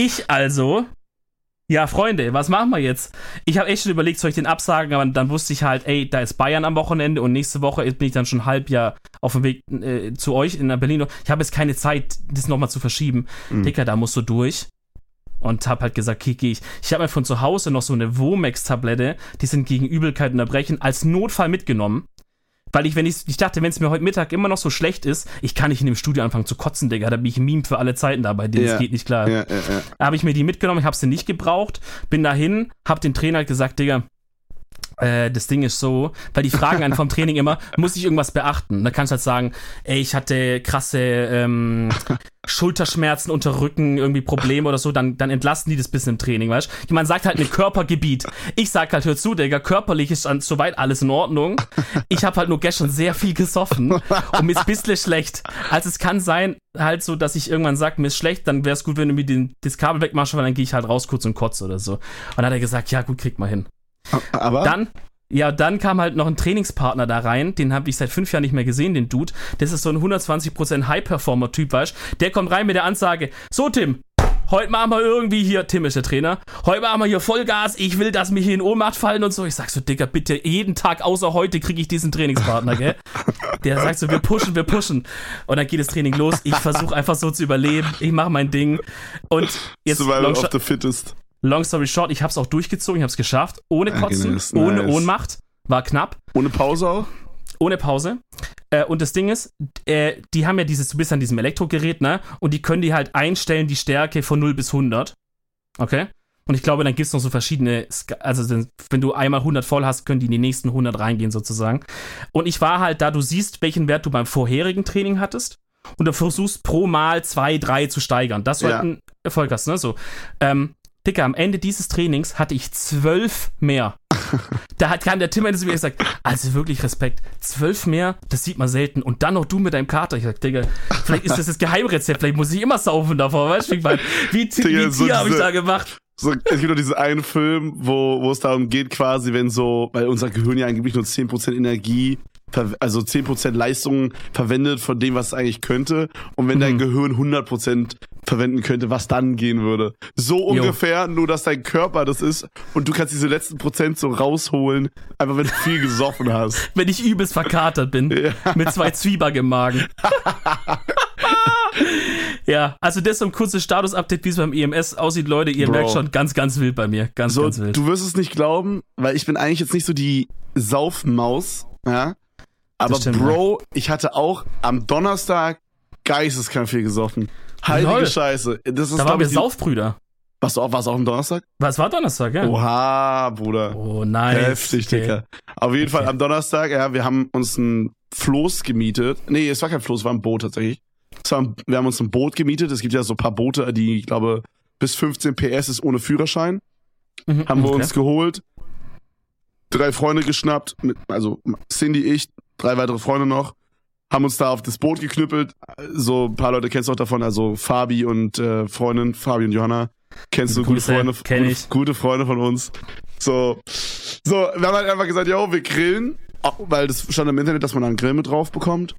Ich also, ja, Freunde, was machen wir jetzt? Ich habe echt schon überlegt, soll ich den absagen, aber dann wusste ich halt, ey, da ist Bayern am Wochenende und nächste Woche bin ich dann schon halb Jahr auf dem Weg äh, zu euch in Berlin. Ich habe jetzt keine Zeit, das nochmal zu verschieben. Mhm. Dicker, da musst du durch. Und hab halt gesagt, okay, geh ich. Ich habe mir von zu Hause noch so eine Womex-Tablette, die sind gegen Übelkeit und Erbrechen, als Notfall mitgenommen. Weil ich, wenn ich, ich dachte, wenn es mir heute Mittag immer noch so schlecht ist, ich kann nicht in dem Studio anfangen zu kotzen, Digga. Da bin ich ein Meme für alle Zeiten da bei denen. Das Ja. geht nicht klar. Ja, ja, ja. Habe ich mir die mitgenommen, ich habe sie nicht gebraucht, bin dahin, hab den Trainer gesagt, Digga, äh, das Ding ist so, weil die fragen einen vom Training immer, muss ich irgendwas beachten? Da kannst du halt sagen, ey, ich hatte krasse ähm, Schulterschmerzen, Unterrücken, irgendwie Probleme oder so, dann, dann entlasten die das bisschen im Training, weißt du? Man sagt halt ein Körpergebiet. Ich sag halt, hör zu, Digga, körperlich ist dann soweit alles in Ordnung. Ich habe halt nur gestern sehr viel gesoffen und mir ist ein bisschen schlecht. Also es kann sein, halt so, dass ich irgendwann sag, mir ist schlecht, dann wäre es gut, wenn du mir den, das Kabel wegmachst, weil dann gehe ich halt raus kurz und kotze oder so. Und dann hat er gesagt, ja gut, kriegt mal hin. Aber Dann, ja, dann kam halt noch ein Trainingspartner da rein, den habe ich seit fünf Jahren nicht mehr gesehen, den Dude. Das ist so ein 120% High-Performer-Typ, weißt Der kommt rein mit der Ansage, so Tim, heute machen wir irgendwie hier, Tim ist der Trainer, heute machen wir hier Vollgas, ich will, dass mich hier in Ohnmacht fallen und so. Ich sag so, Digga, bitte, jeden Tag außer heute kriege ich diesen Trainingspartner, gell? Der sagt so, wir pushen, wir pushen. Und dann geht das Training los, ich versuche einfach so zu überleben, ich mache mein Ding. Und jetzt, Survival of the Fittest. Long story short, ich hab's auch durchgezogen, ich hab's geschafft, ohne Kotzen, nice, ohne. Ohnmacht, war knapp Ohne Pause auch? ohne Pause. Äh, und das Ding ist, äh, die haben ja dieses, du bist an diesem Elektrogerät, ne? Und die können die halt einstellen, die Stärke von 0 bis 100. Okay? Und ich glaube, dann gibt's noch so verschiedene, also wenn du einmal 100 voll hast, können die in die nächsten 100 reingehen sozusagen. Und ich war halt da, du siehst, welchen Wert du beim vorherigen Training hattest. Und du versuchst pro Mal zwei, drei zu steigern. Das du Ja. Erfolg hast, ne? So. Ähm, Dicker, am Ende dieses Trainings hatte ich zwölf mehr. Da hat kam der Tim zu mir gesagt, also wirklich Respekt, zwölf mehr, das sieht man selten. Und dann noch du mit deinem Kater. Ich sag, Digga, vielleicht ist das das Geheimrezept, vielleicht muss ich immer saufen davor, weißt du? wie Ich mein, wie, Digga, wie so Tier habe ich da gemacht? So, es gibt doch diesen einen Film, wo, wo es darum geht, quasi, wenn so, weil unser Gehirn ja angeblich nur 10% Energie, also 10% Leistung verwendet von dem, was es eigentlich könnte. Und wenn dein Mhm. Gehirn 100% verwenden könnte, was dann gehen würde. So Jo. ungefähr, nur dass dein Körper das ist und du kannst diese letzten Prozent so rausholen, einfach wenn du viel gesoffen hast. Wenn ich übelst verkatert bin, Ja. mit zwei Zwieback im Magen. ja, also das ist so ein kurzes Status-Update, wie es beim EMS aussieht, Leute. Ihr Bro. merkt schon, ganz, ganz wild bei mir. Ganz, So, ganz wild. du wirst es nicht glauben, weil ich bin eigentlich jetzt nicht so die Saufmaus, ja. Aber stimmt, Bro, ich hatte auch am Donnerstag geisteskrank viel gesoffen. Heilige Lol. Scheiße. Das ist, da waren wir Saufbrüder. Warst du auch, warst auch am Donnerstag? Was war Donnerstag, ja? Oha, Bruder. Oh, nice. Heftig, Okay. Dicker. Auf jeden Fall Okay. am Donnerstag, ja, wir haben uns ein Floß gemietet. Nee, es war kein Floß, es war ein Boot tatsächlich. Es war, ein- wir haben uns ein Boot gemietet. Es gibt ja so ein paar Boote, die, ich glaube, bis 15 PS ist ohne Führerschein. Mhm, haben wir okay. uns geholt, drei Freunde geschnappt, mit, also Cindy, ich, drei weitere Freunde noch, haben uns da auf das Boot geknüppelt. So ein paar Leute kennst du auch davon, also Fabi und äh, Freundin, Fabi und Johanna. Kennst du, gute Grüße, Freunde, kenn gute, ich. gute Freunde von uns. So, so, wir haben halt einfach gesagt, yo, wir grillen, auch, weil das stand im Internet, dass man da einen Grill mit drauf bekommt.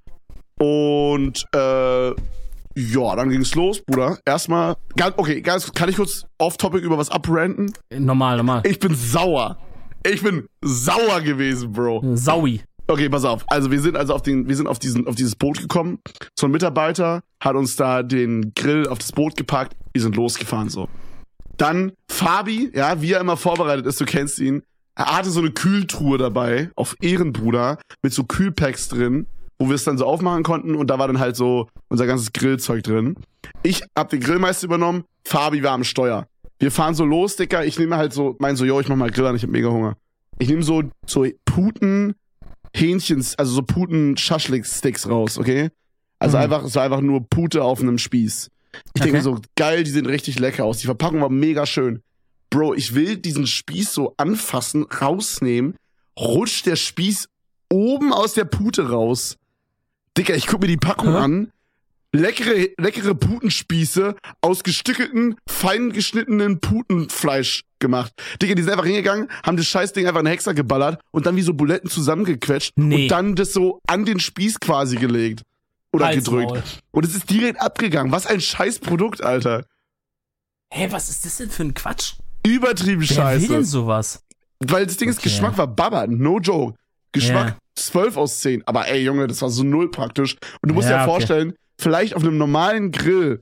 Und äh, ja, dann ging's los, Bruder. Erstmal, ganz, okay, ganz, kann ich kurz off-topic über was abranten? Normal, normal. Ich bin sauer. Ich bin sauer gewesen, Bro. Saui. Okay, pass auf. Also wir sind also auf den, wir sind auf diesen, auf dieses Boot gekommen. So ein Mitarbeiter hat uns da den Grill auf das Boot gepackt. Wir sind losgefahren so. Dann Fabi, ja, wie er immer vorbereitet ist, du kennst ihn. Er hatte so eine Kühltruhe dabei, auf Ehrenbruder, mit so Kühlpacks drin, wo wir es dann so aufmachen konnten und da war dann halt so unser ganzes Grillzeug drin. Ich hab den Grillmeister übernommen, Fabi war am Steuer. Wir fahren so los, Dicker. Ich nehme halt so, mein so, yo, ich mach mal Grill an, ich hab mega Hunger. Ich nehme so, so Puten, Hähnchens, also so Puten-Schaschlik-Sticks raus, okay? Also Mhm. einfach, so einfach nur Pute auf einem Spieß. Ich denke Okay. so, geil, die sehen richtig lecker aus. Die Verpackung war mega schön. Bro, ich will diesen Spieß so anfassen, rausnehmen, rutscht der Spieß oben aus der Pute raus. Dicker, ich guck mir die Packung Hä? an. Leckere, leckere Putenspieße aus gestückelten, fein geschnittenen Putenfleisch gemacht. Digga, die sind einfach hingegangen, haben das Scheißding einfach in den Hexer geballert und dann wie so Buletten zusammengequetscht Nee. und dann das so an den Spieß quasi gelegt. Oder Halt's gedrückt. Maul. Und es ist direkt abgegangen. Was ein scheiß Produkt, Alter. Hä, was ist das denn für ein Quatsch? Übertrieben Wer will denn scheiße. sowas? Weil das Ding ist, Okay. Geschmack war Baba, no joke. Geschmack Ja. 12 aus 10. Aber ey, Junge, das war so null praktisch. Und du musst Ja, dir okay. vorstellen, vielleicht auf einem normalen Grill,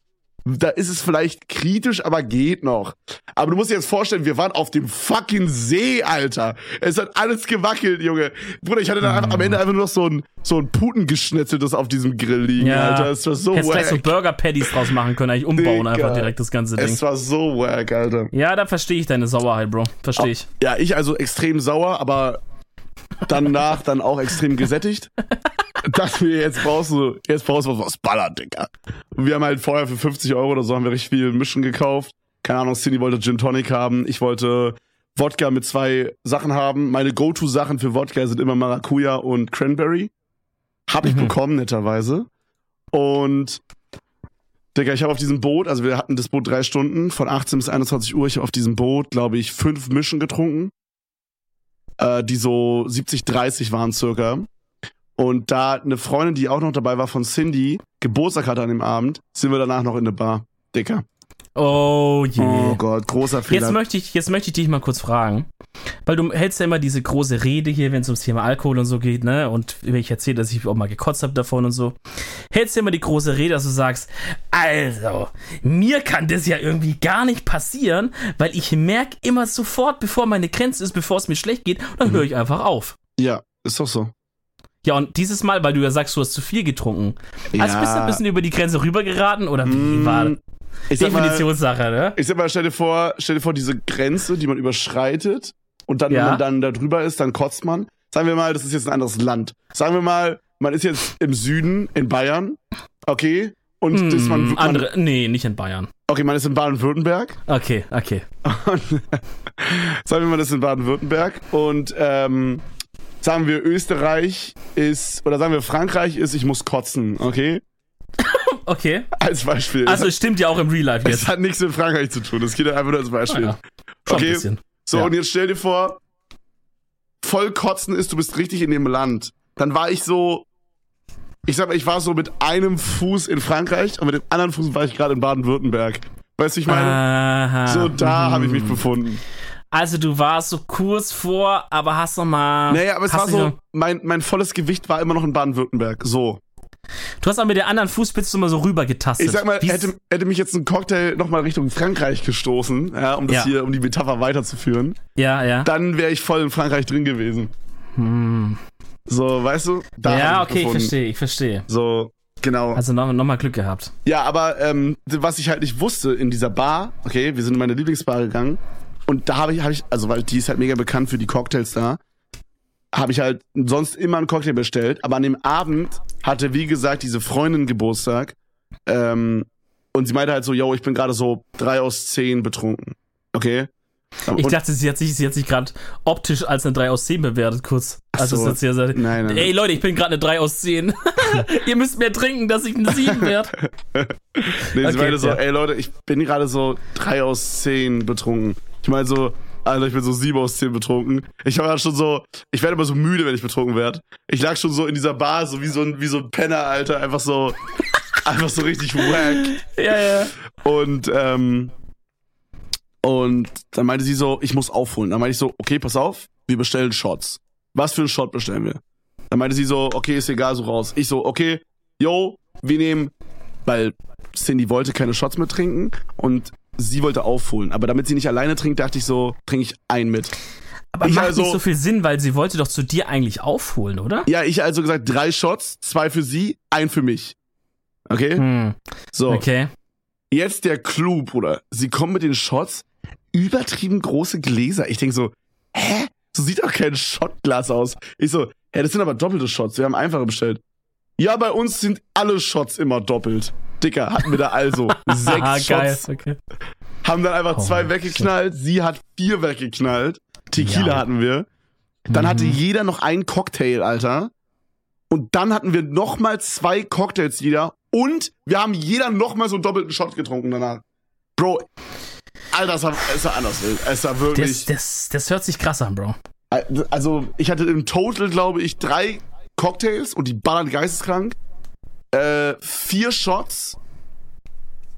da ist es vielleicht kritisch, aber geht noch. Aber du musst dir jetzt vorstellen, wir waren auf dem fucking See, Alter. Es hat alles gewackelt, Junge. Bruder, ich hatte dann einfach, am Ende einfach nur noch so ein, so ein Putengeschnitzeltes auf diesem Grill liegen, Ja. Alter. Es war so Hättest gleich so wack. Burger-Patties draus machen können, eigentlich umbauen Digga. einfach direkt das ganze Ding. Es war so wack, Alter. Ja, da verstehe ich deine Sauerheit, Bro. Verstehe ich. Ja, ich also extrem sauer, aber danach dann auch extrem gesättigt. Dachte mir, jetzt brauchst du, jetzt brauchst du was, was ballert, Digga. Und wir haben halt vorher für 50 Euro oder so haben wir richtig viel Mischen gekauft. Keine Ahnung, Cindy wollte Gin Tonic haben, ich wollte Wodka mit zwei Sachen haben. Meine Go-To-Sachen für Wodka sind immer Maracuja und Cranberry. Hab ich Mhm. bekommen, netterweise. Und Digga, ich habe auf diesem Boot, also wir hatten das Boot drei Stunden, von 18 bis 21 Uhr, ich habe auf diesem Boot, glaube ich, fünf Mischen getrunken, äh, die so 70, 30 waren circa. Und da eine Freundin, die auch noch dabei war von Cindy, Geburtstag hatte an dem Abend, sind wir danach noch in eine Bar. Dicker. Oh je. Oh Gott, großer Fehler. Jetzt möchte, ich, jetzt möchte ich dich mal kurz fragen, weil du hältst ja immer diese große Rede hier, wenn es ums Thema Alkohol und so geht, ne? Und wenn ich erzähle, dass ich auch mal gekotzt habe davon und so, hältst du immer die große Rede, dass du sagst, also, mir kann das ja irgendwie gar nicht passieren, weil ich merke immer sofort, bevor meine Grenze ist, bevor es mir schlecht geht, dann Mhm. höre ich einfach auf. ja, ist doch so. Ja, und dieses Mal, weil du ja sagst, du hast zu viel getrunken. Also bist du ein bisschen über die Grenze rübergeraten oder wie Mm, war ich sag mal, Definitionssache, ne? Ich sag mal, stell dir vor, stell dir vor, diese Grenze, die man überschreitet und dann, Ja. wenn man dann da drüber ist, dann kotzt man. Sagen wir mal, das ist jetzt ein anderes Land. Sagen wir mal, man ist jetzt im Süden, in Bayern, okay? Und das man, Hm, man, andere, nee, nicht in Bayern. okay, man ist in Baden-Württemberg. Okay, okay. Und sagen wir mal, das ist in Baden-Württemberg. Und ähm, sagen wir, Österreich ist, oder sagen wir, Frankreich ist, ich muss kotzen, okay? Okay. Als Beispiel. Also es, stimmt ja auch im Real Life hat, jetzt. es hat nichts mit Frankreich zu tun. Das geht einfach nur als Beispiel. Ja, Schon Okay. ein bisschen. So, Ja. und jetzt stell dir vor, voll kotzen ist, du bist richtig in dem Land. Dann war ich so, ich sag mal, ich war so mit einem Fuß in Frankreich und mit dem anderen Fuß war ich gerade in Baden-Württemberg. Weißt du, ich meine? Aha. so, da Mhm. habe ich mich befunden. Also du warst so kurz vor, aber hast noch mal. Naja, aber es war so, mein, mein volles Gewicht war immer noch in Baden-Württemberg. So. Du hast auch mit der anderen Fußspitze mal so rüber getastet. Ich sag mal, hätte, hätte mich jetzt ein Cocktail nochmal Richtung Frankreich gestoßen, ja, um das Ja. hier, um die Metapher weiterzuführen, Ja, ja. dann wäre ich voll in Frankreich drin gewesen. Hm. So, weißt du? Ja, okay, ich verstehe, ich verstehe. So, genau. Also noch, noch Glück gehabt. Ja, aber ähm, was ich halt nicht wusste in dieser Bar, okay, wir sind in meine Lieblingsbar gegangen und da habe ich, hab ich, also weil die ist halt mega bekannt für die Cocktails da, habe ich halt sonst immer einen Cocktail bestellt, aber an dem Abend hatte, wie gesagt, diese Freundin Geburtstag ähm, und sie meinte halt so, yo, ich bin gerade so drei aus zehn betrunken, okay? Ich Und- dachte, sie hat sich, sie hat sich gerade optisch als eine 3 aus 10 bewertet, kurz. Also so. sie ja Nein, nein, Ey Leute, ich bin gerade eine 3 aus 10. Ihr müsst mehr trinken, dass ich eine 7 werde. Nee, sie Okay, meinte so, ja. ey Leute, ich bin gerade so drei aus zehn betrunken. Ich meine so, Alter, ich bin so sieben aus zehn betrunken. Ich war schon so, ich werde immer so müde, wenn ich betrunken werde. Ich lag schon so in dieser Bar, so wie so ein, wie so ein Penner, Alter, einfach so, einfach so richtig wack. ja, ja. Und, ähm, und dann meinte sie so, ich muss aufholen. Dann meinte ich so, okay, pass auf, wir bestellen Shots. Was für einen Shot bestellen wir? Dann meinte sie so, okay, ist egal, so raus. Ich so, okay, yo, wir nehmen, weil Cindy wollte keine Shots mehr trinken und sie wollte aufholen. Aber damit sie nicht alleine trinkt, dachte ich so, trinke ich einen mit. Aber Ich macht also- nicht so viel Sinn, weil sie wollte doch zu dir eigentlich aufholen, oder? Ja, ich also gesagt, drei Shots, zwei für sie, ein für mich. Okay? Hm, So. okay. Jetzt der Clou, Bruder. Sie kommen mit den Shots, übertrieben große Gläser. Ich denk so, hä? So sieht doch kein Shotglas aus. Ich so, hä, das sind aber doppelte Shots. Wir haben einfache bestellt. Ja, bei uns sind alle Shots immer doppelt. Dicker, hatten wir da also sechs Ah, geil. Shots. Okay. Haben dann einfach Oh, zwei shit. weggeknallt. Sie hat vier weggeknallt. Tequila Ja. hatten wir. Dann Mhm. hatte jeder noch einen Cocktail, Alter. Und dann hatten wir noch mal zwei Cocktails jeder. Und wir haben jeder noch mal so einen doppelten Shot getrunken danach. Bro, Alter, es war, es war anders wild. Es war Das, wirklich. das, das hört sich krass an, Bro. Also, ich hatte im Total, glaube ich, drei Cocktails und die ballern geisteskrank. Äh, vier Shots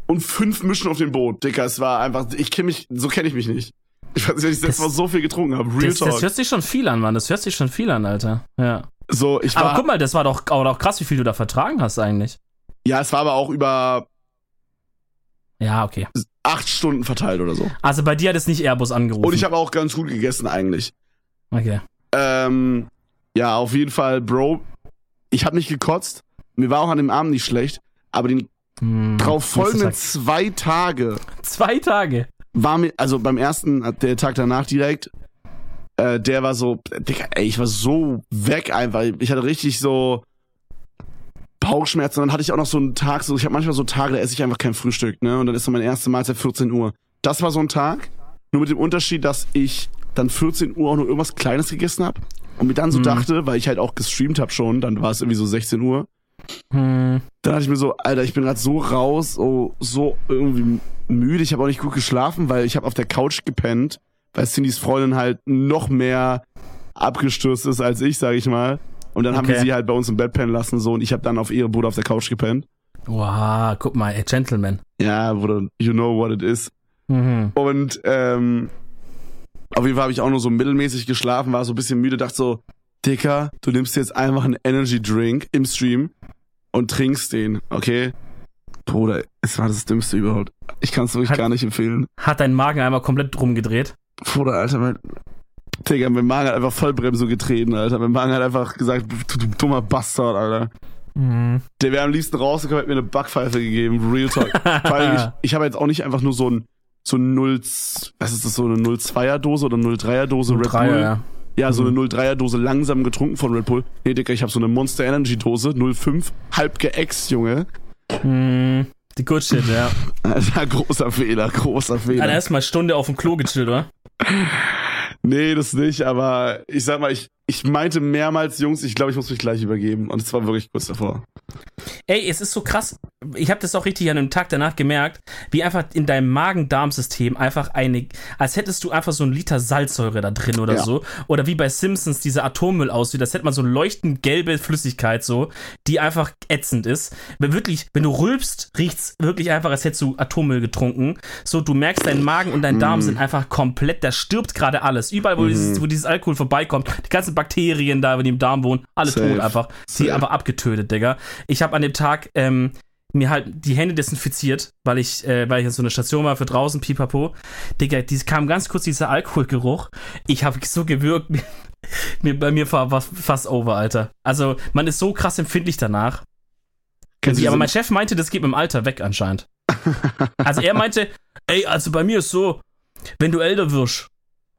und fünf Mischen auf dem Boot. Dicker, es war einfach. Ich kenne mich, so kenne ich mich nicht. Ich weiß nicht, ich Das- das mal so viel getrunken habe. Real Das, das Talk. hört sich schon viel an, Mann. Das hört sich schon viel an, Alter. Ja. So, ich war. Aber guck mal, das war doch auch krass, wie viel du da vertragen hast eigentlich. Ja, es war aber auch über Ja, okay. acht Stunden verteilt oder so. Also bei dir hat es nicht Airbus angerufen. Und ich habe auch ganz gut gegessen eigentlich. Okay. Ähm, ja, auf jeden Fall, Bro. Ich habe nicht gekotzt. Mir war auch an dem Abend nicht schlecht. Aber die Hm, drauf folgenden zwei Tage Zwei Tage. war mir, also beim ersten, der Tag danach direkt, äh, der war so, Digga, ey, ich war so weg einfach. Ich hatte richtig so Bauchschmerzen. Und dann hatte ich auch noch so einen Tag, so ich habe manchmal so Tage, da esse ich einfach kein Frühstück, ne? Und dann ist so meine erste Mahlzeit 14 Uhr. Das war so ein Tag, nur mit dem Unterschied, dass ich dann 14 Uhr auch noch irgendwas Kleines gegessen habe und mir dann so Mhm. dachte, weil ich halt auch gestreamt habe schon, dann war es irgendwie so 16 Uhr. Hm. Dann dachte ich mir so, Alter, ich bin gerade so raus, so, so irgendwie müde. Ich habe auch nicht gut geschlafen, weil ich habe auf der Couch gepennt, weil Cindys Freundin halt noch mehr abgestürzt ist als ich, sage ich mal. Und dann haben wir Okay. sie halt bei uns im Bett pennen lassen so und ich habe dann auf ihre Bude auf der Couch gepennt. Wow, guck mal, ey, Gentleman. Ja, Bruder, you know what it is. Mhm. Und ähm, auf jeden Fall habe ich auch nur so mittelmäßig geschlafen, war so ein bisschen müde, dachte so, Dicker, du nimmst jetzt einfach einen Energy Drink im Stream und trinkst den, okay? Bruder, es war das Dümmste überhaupt. Ich kann es wirklich Hat- gar nicht empfehlen. Hat dein Magen einmal komplett rumgedreht? Bruder, Alter, mein, Digga, mein Magen hat einfach Vollbremse getreten, Alter. Mein Magen hat einfach gesagt, du, du dummer Bastard, Alter. Mhm. Der wäre am liebsten rausgekommen, hat mir eine Backpfeife gegeben, Real Talk. Vor allem, ich, ich habe jetzt auch nicht einfach nur so ein so ein 0, was ist das, so eine 02er Dose oder 03er Dose Red Bull? ja. Ja, so Mhm. eine 03er Dose langsam getrunken von Red Bull. Nee, Digga, ich habe so eine Monster Energy Dose 05, halb geäxt, Junge. Mhm. Die Good Shit, ja. Alter, großer Fehler, großer Dann Fehler. erstmal Stunde auf dem Klo gechillt, oder? Nee, das nicht, aber ich sag mal, ich, ich meinte mehrmals, Jungs, ich glaube, ich muss mich gleich übergeben. Und es war wirklich kurz davor. Ey, es ist so krass. Ich habe das auch richtig an dem Tag danach gemerkt, wie einfach in deinem Magen-Darm-System einfach eine, als hättest du einfach so einen Liter Salzsäure da drin oder Ja. so. Oder wie bei Simpsons dieser Atommüll aussieht, das hätte man so leuchtend gelbe Flüssigkeit so, die einfach ätzend ist. Wenn wirklich, wenn du rülpst, riecht's wirklich einfach, als hättest du Atommüll getrunken. So, du merkst, dein Magen und dein Mm. Darm sind einfach komplett, da stirbt gerade alles. Überall, wo, dieses, wo dieses Alkohol vorbeikommt, die ganzen Bakterien da, die im Darm wohnen, alle Safe. tot einfach. Sie Safe. aber abgetötet, Digga. Ich habe an dem Tag ähm, mir halt die Hände desinfiziert, weil ich, äh, weil ich in so einer Station war für draußen, pipapo. Digga, dies kam ganz kurz dieser Alkoholgeruch. Ich habe so gewirkt, mir, bei mir war was fast over, Alter. Also, man ist so krass empfindlich danach. Kennst du Wie, aber mein Chef meinte, das geht mit dem Alter weg anscheinend. Also er meinte, ey, also bei mir ist so, wenn du älter wirst,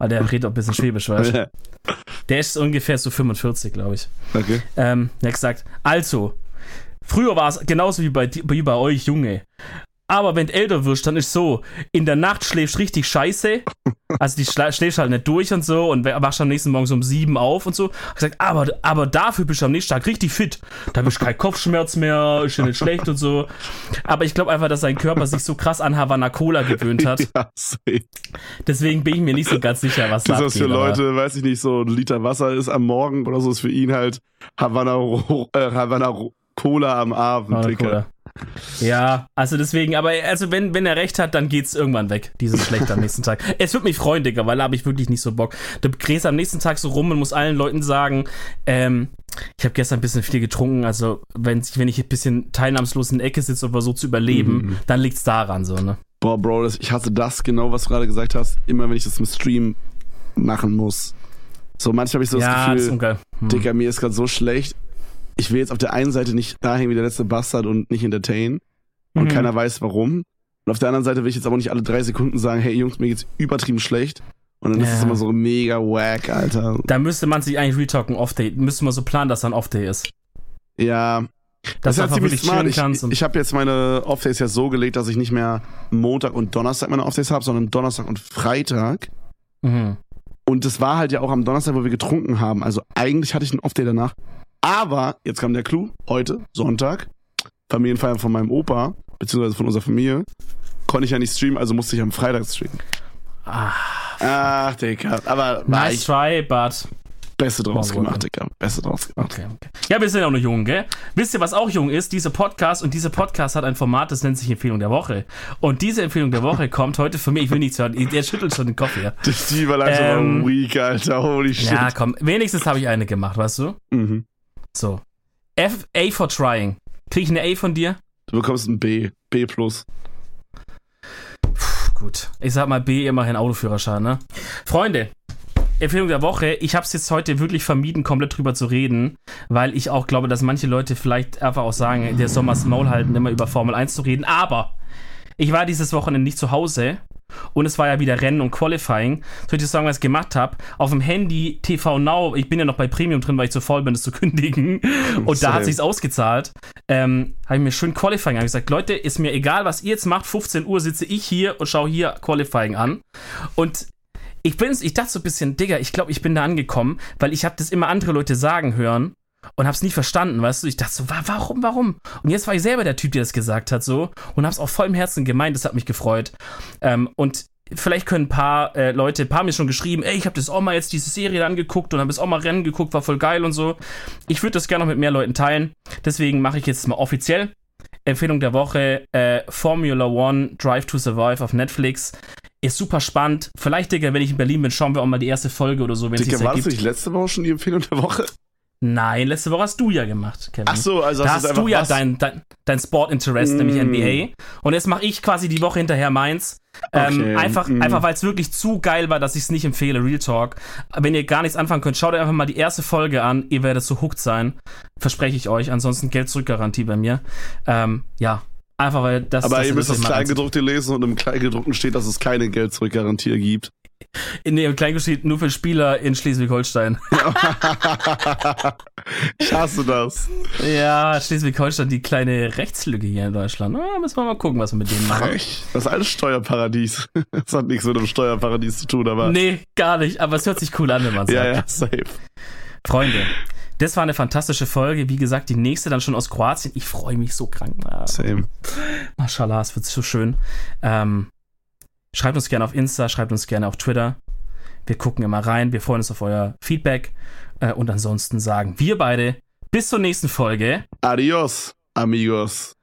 weil der redet auch ein bisschen schwäbisch, weißt du? Der ist ungefähr so 45, glaube ich. okay. Ähm, er hat gesagt, also, früher war es genauso wie bei, wie bei euch, Junge. Aber wenn du älter wirst, dann ist so, in der Nacht schläfst richtig scheiße. Also die schla schläfst halt nicht durch und so und wachst am nächsten Morgen so um sieben auf und so. Hat gesagt, aber, aber dafür bist du am nächsten Tag richtig fit. Da bist du kein Kopfschmerz mehr, ist ja nicht schlecht und so. Aber ich glaube einfach, dass sein Körper sich so krass an Havana Cola gewöhnt hat. Ja. Deswegen bin ich mir nicht so ganz sicher, was da Das, was für abgeht, aber- Leute, weiß ich nicht, so ein Liter Wasser ist am Morgen oder so, ist für ihn halt Havana, äh, Havana Cola am Abend, Havana. Cola. Ja, also deswegen, aber also wenn, wenn er recht hat, dann geht's irgendwann weg, dieses Schlecht am nächsten Tag. Es wird mich freuen, Digga, weil da habe ich wirklich nicht so Bock. Du drehst am nächsten Tag so rum und musst allen Leuten sagen, ähm, ich habe gestern ein bisschen viel getrunken, also wenn, wenn ich ein bisschen teilnahmslos in der Ecke sitze und versuche zu überleben, Mhm. dann liegt's daran so, ne? Boah, Bro, das, ich hasse das genau, was du gerade gesagt hast. Immer wenn ich das im Stream machen muss. So, manchmal habe ich so ja, das das Gefühl, ungeil. Hm. Digga, mir ist gerade so schlecht. Ich will jetzt auf der einen Seite nicht dahin wie der letzte Bastard und nicht entertain. Und Mhm. keiner weiß warum. Und auf der anderen Seite will ich jetzt aber nicht alle drei Sekunden sagen, hey Jungs, mir geht's übertrieben schlecht. Und dann ist Ja. es immer so mega wack, Alter. Da müsste man sich eigentlich retalken, Off-Day. Müsste man so planen, dass dann Off-Day ist. Ja, Dass das ist ziemlich wirklich smart. Ich, ich habe jetzt meine Off-Days ja so gelegt, dass ich nicht mehr Montag und Donnerstag meine Off-Days habe, sondern Donnerstag und Freitag. mhm. Und das war halt ja auch am Donnerstag, wo wir getrunken haben. Also eigentlich hatte ich einen Off-Day danach. Aber, jetzt kam der Clou, heute, Sonntag, Familienfeier von meinem Opa, beziehungsweise von unserer Familie, konnte ich ja nicht streamen, also musste ich am Freitag streamen. Ah, Ach, Digga. Aber war nice try, but Beste draus War wohl, gemacht, Digga. Beste draus gemacht. Okay, okay. Ja, wir sind auch noch jung, gell? Wisst ihr, was auch jung ist? Dieser Podcast und dieser Podcast hat ein Format, das nennt sich Empfehlung der Woche. Und diese Empfehlung der Woche kommt heute von mir. Ich will nichts hören. Der schüttelt schon den Kopf hier. Die Überleitung Ähm, war weak, Alter. Holy shit. Ja, komm. Wenigstens habe ich eine gemacht, weißt du? Mhm. So. F, A for trying. Krieg ich eine A von dir? Du bekommst ein B. B plus. Puh, gut. Ich sag mal B, immerhin Autoführerschein, ne? Freunde. Empfehlung der Woche. Ich habe es jetzt heute wirklich vermieden, komplett drüber zu reden, weil ich auch glaube, dass manche Leute vielleicht einfach auch sagen, der Sommers Maul halten, immer über Formel 1 zu reden. Aber ich war dieses Wochenende nicht zu Hause und es war ja wieder Rennen und Qualifying. Soll ich dir sagen, was ich gemacht habe? Auf dem Handy TV Now, ich bin ja noch bei Premium drin, weil ich zu faul bin, das zu kündigen. Und Same. da hat sich's ausgezahlt. Ähm, habe ich mir schön Qualifying Ich gesagt, Leute, ist mir egal, was ihr jetzt macht. 15 Uhr sitze ich hier und schaue hier Qualifying an. Und ich bin, ich dachte so ein bisschen, Digga, ich glaube, ich bin da angekommen, weil ich habe das immer andere Leute sagen hören und hab's nie verstanden, weißt du? Ich dachte so, warum, warum? Und jetzt war ich selber der Typ, der das gesagt hat, so und hab's auch voll im Herzen gemeint. Das hat mich gefreut. Ähm, und vielleicht können ein paar äh, Leute, ein paar mir schon geschrieben, ey, ich habe das auch mal jetzt diese Serie angeguckt und habe es auch mal Rennen geguckt, war voll geil und so. Ich würde das gerne noch mit mehr Leuten teilen. Deswegen mache ich jetzt mal offiziell. Empfehlung der Woche: äh, Formula One Drive to Survive auf Netflix. Ist super spannend. Vielleicht, Digga, wenn ich in Berlin bin, schauen wir auch mal die erste Folge oder so, wenn es sich war das nicht letzte Woche schon die Empfehlung der Woche? Nein, letzte Woche hast du ja gemacht, Kevin. Ach so, also da hast, hast du ja dein, dein, dein Sport-Interest, mm. nämlich NBA. Und jetzt mache ich quasi die Woche hinterher meins. Ähm, okay. einfach, mm. einfach weil es wirklich zu geil war, dass ich es nicht empfehle, Real Talk. Wenn ihr gar nichts anfangen könnt, schaut euch einfach mal die erste Folge an. Ihr werdet so hooked sein. Verspreche ich euch. Ansonsten Geld-Zurück-Garantie bei mir. Ähm, ja, Einfach weil das. Aber das ihr müsst das Kleingedruckte lesen und im Kleingedruckten steht, dass es keine Geld-Zurück-Garantie gibt. In dem steht nur für Spieler in Schleswig-Holstein. ich hasse das. Ja, Schleswig-Holstein, die kleine Rechtslücke hier in Deutschland. Na, müssen wir mal gucken, was wir mit denen machen. Das ist alles Steuerparadies. Das hat nichts mit einem Steuerparadies zu tun, aber. Nee, gar nicht. Aber es hört sich cool an, wenn man sagt. Ja, ja, safe. Freunde, das war eine fantastische Folge. Wie gesagt, die nächste dann schon aus Kroatien. Ich freue mich so krank. Same. Mashallah, es wird so schön. Ähm, schreibt uns gerne auf Insta, schreibt uns gerne auf Twitter. Wir gucken immer rein. Wir freuen uns auf euer Feedback. Äh, und ansonsten sagen wir beide bis zur nächsten Folge. Adios, amigos.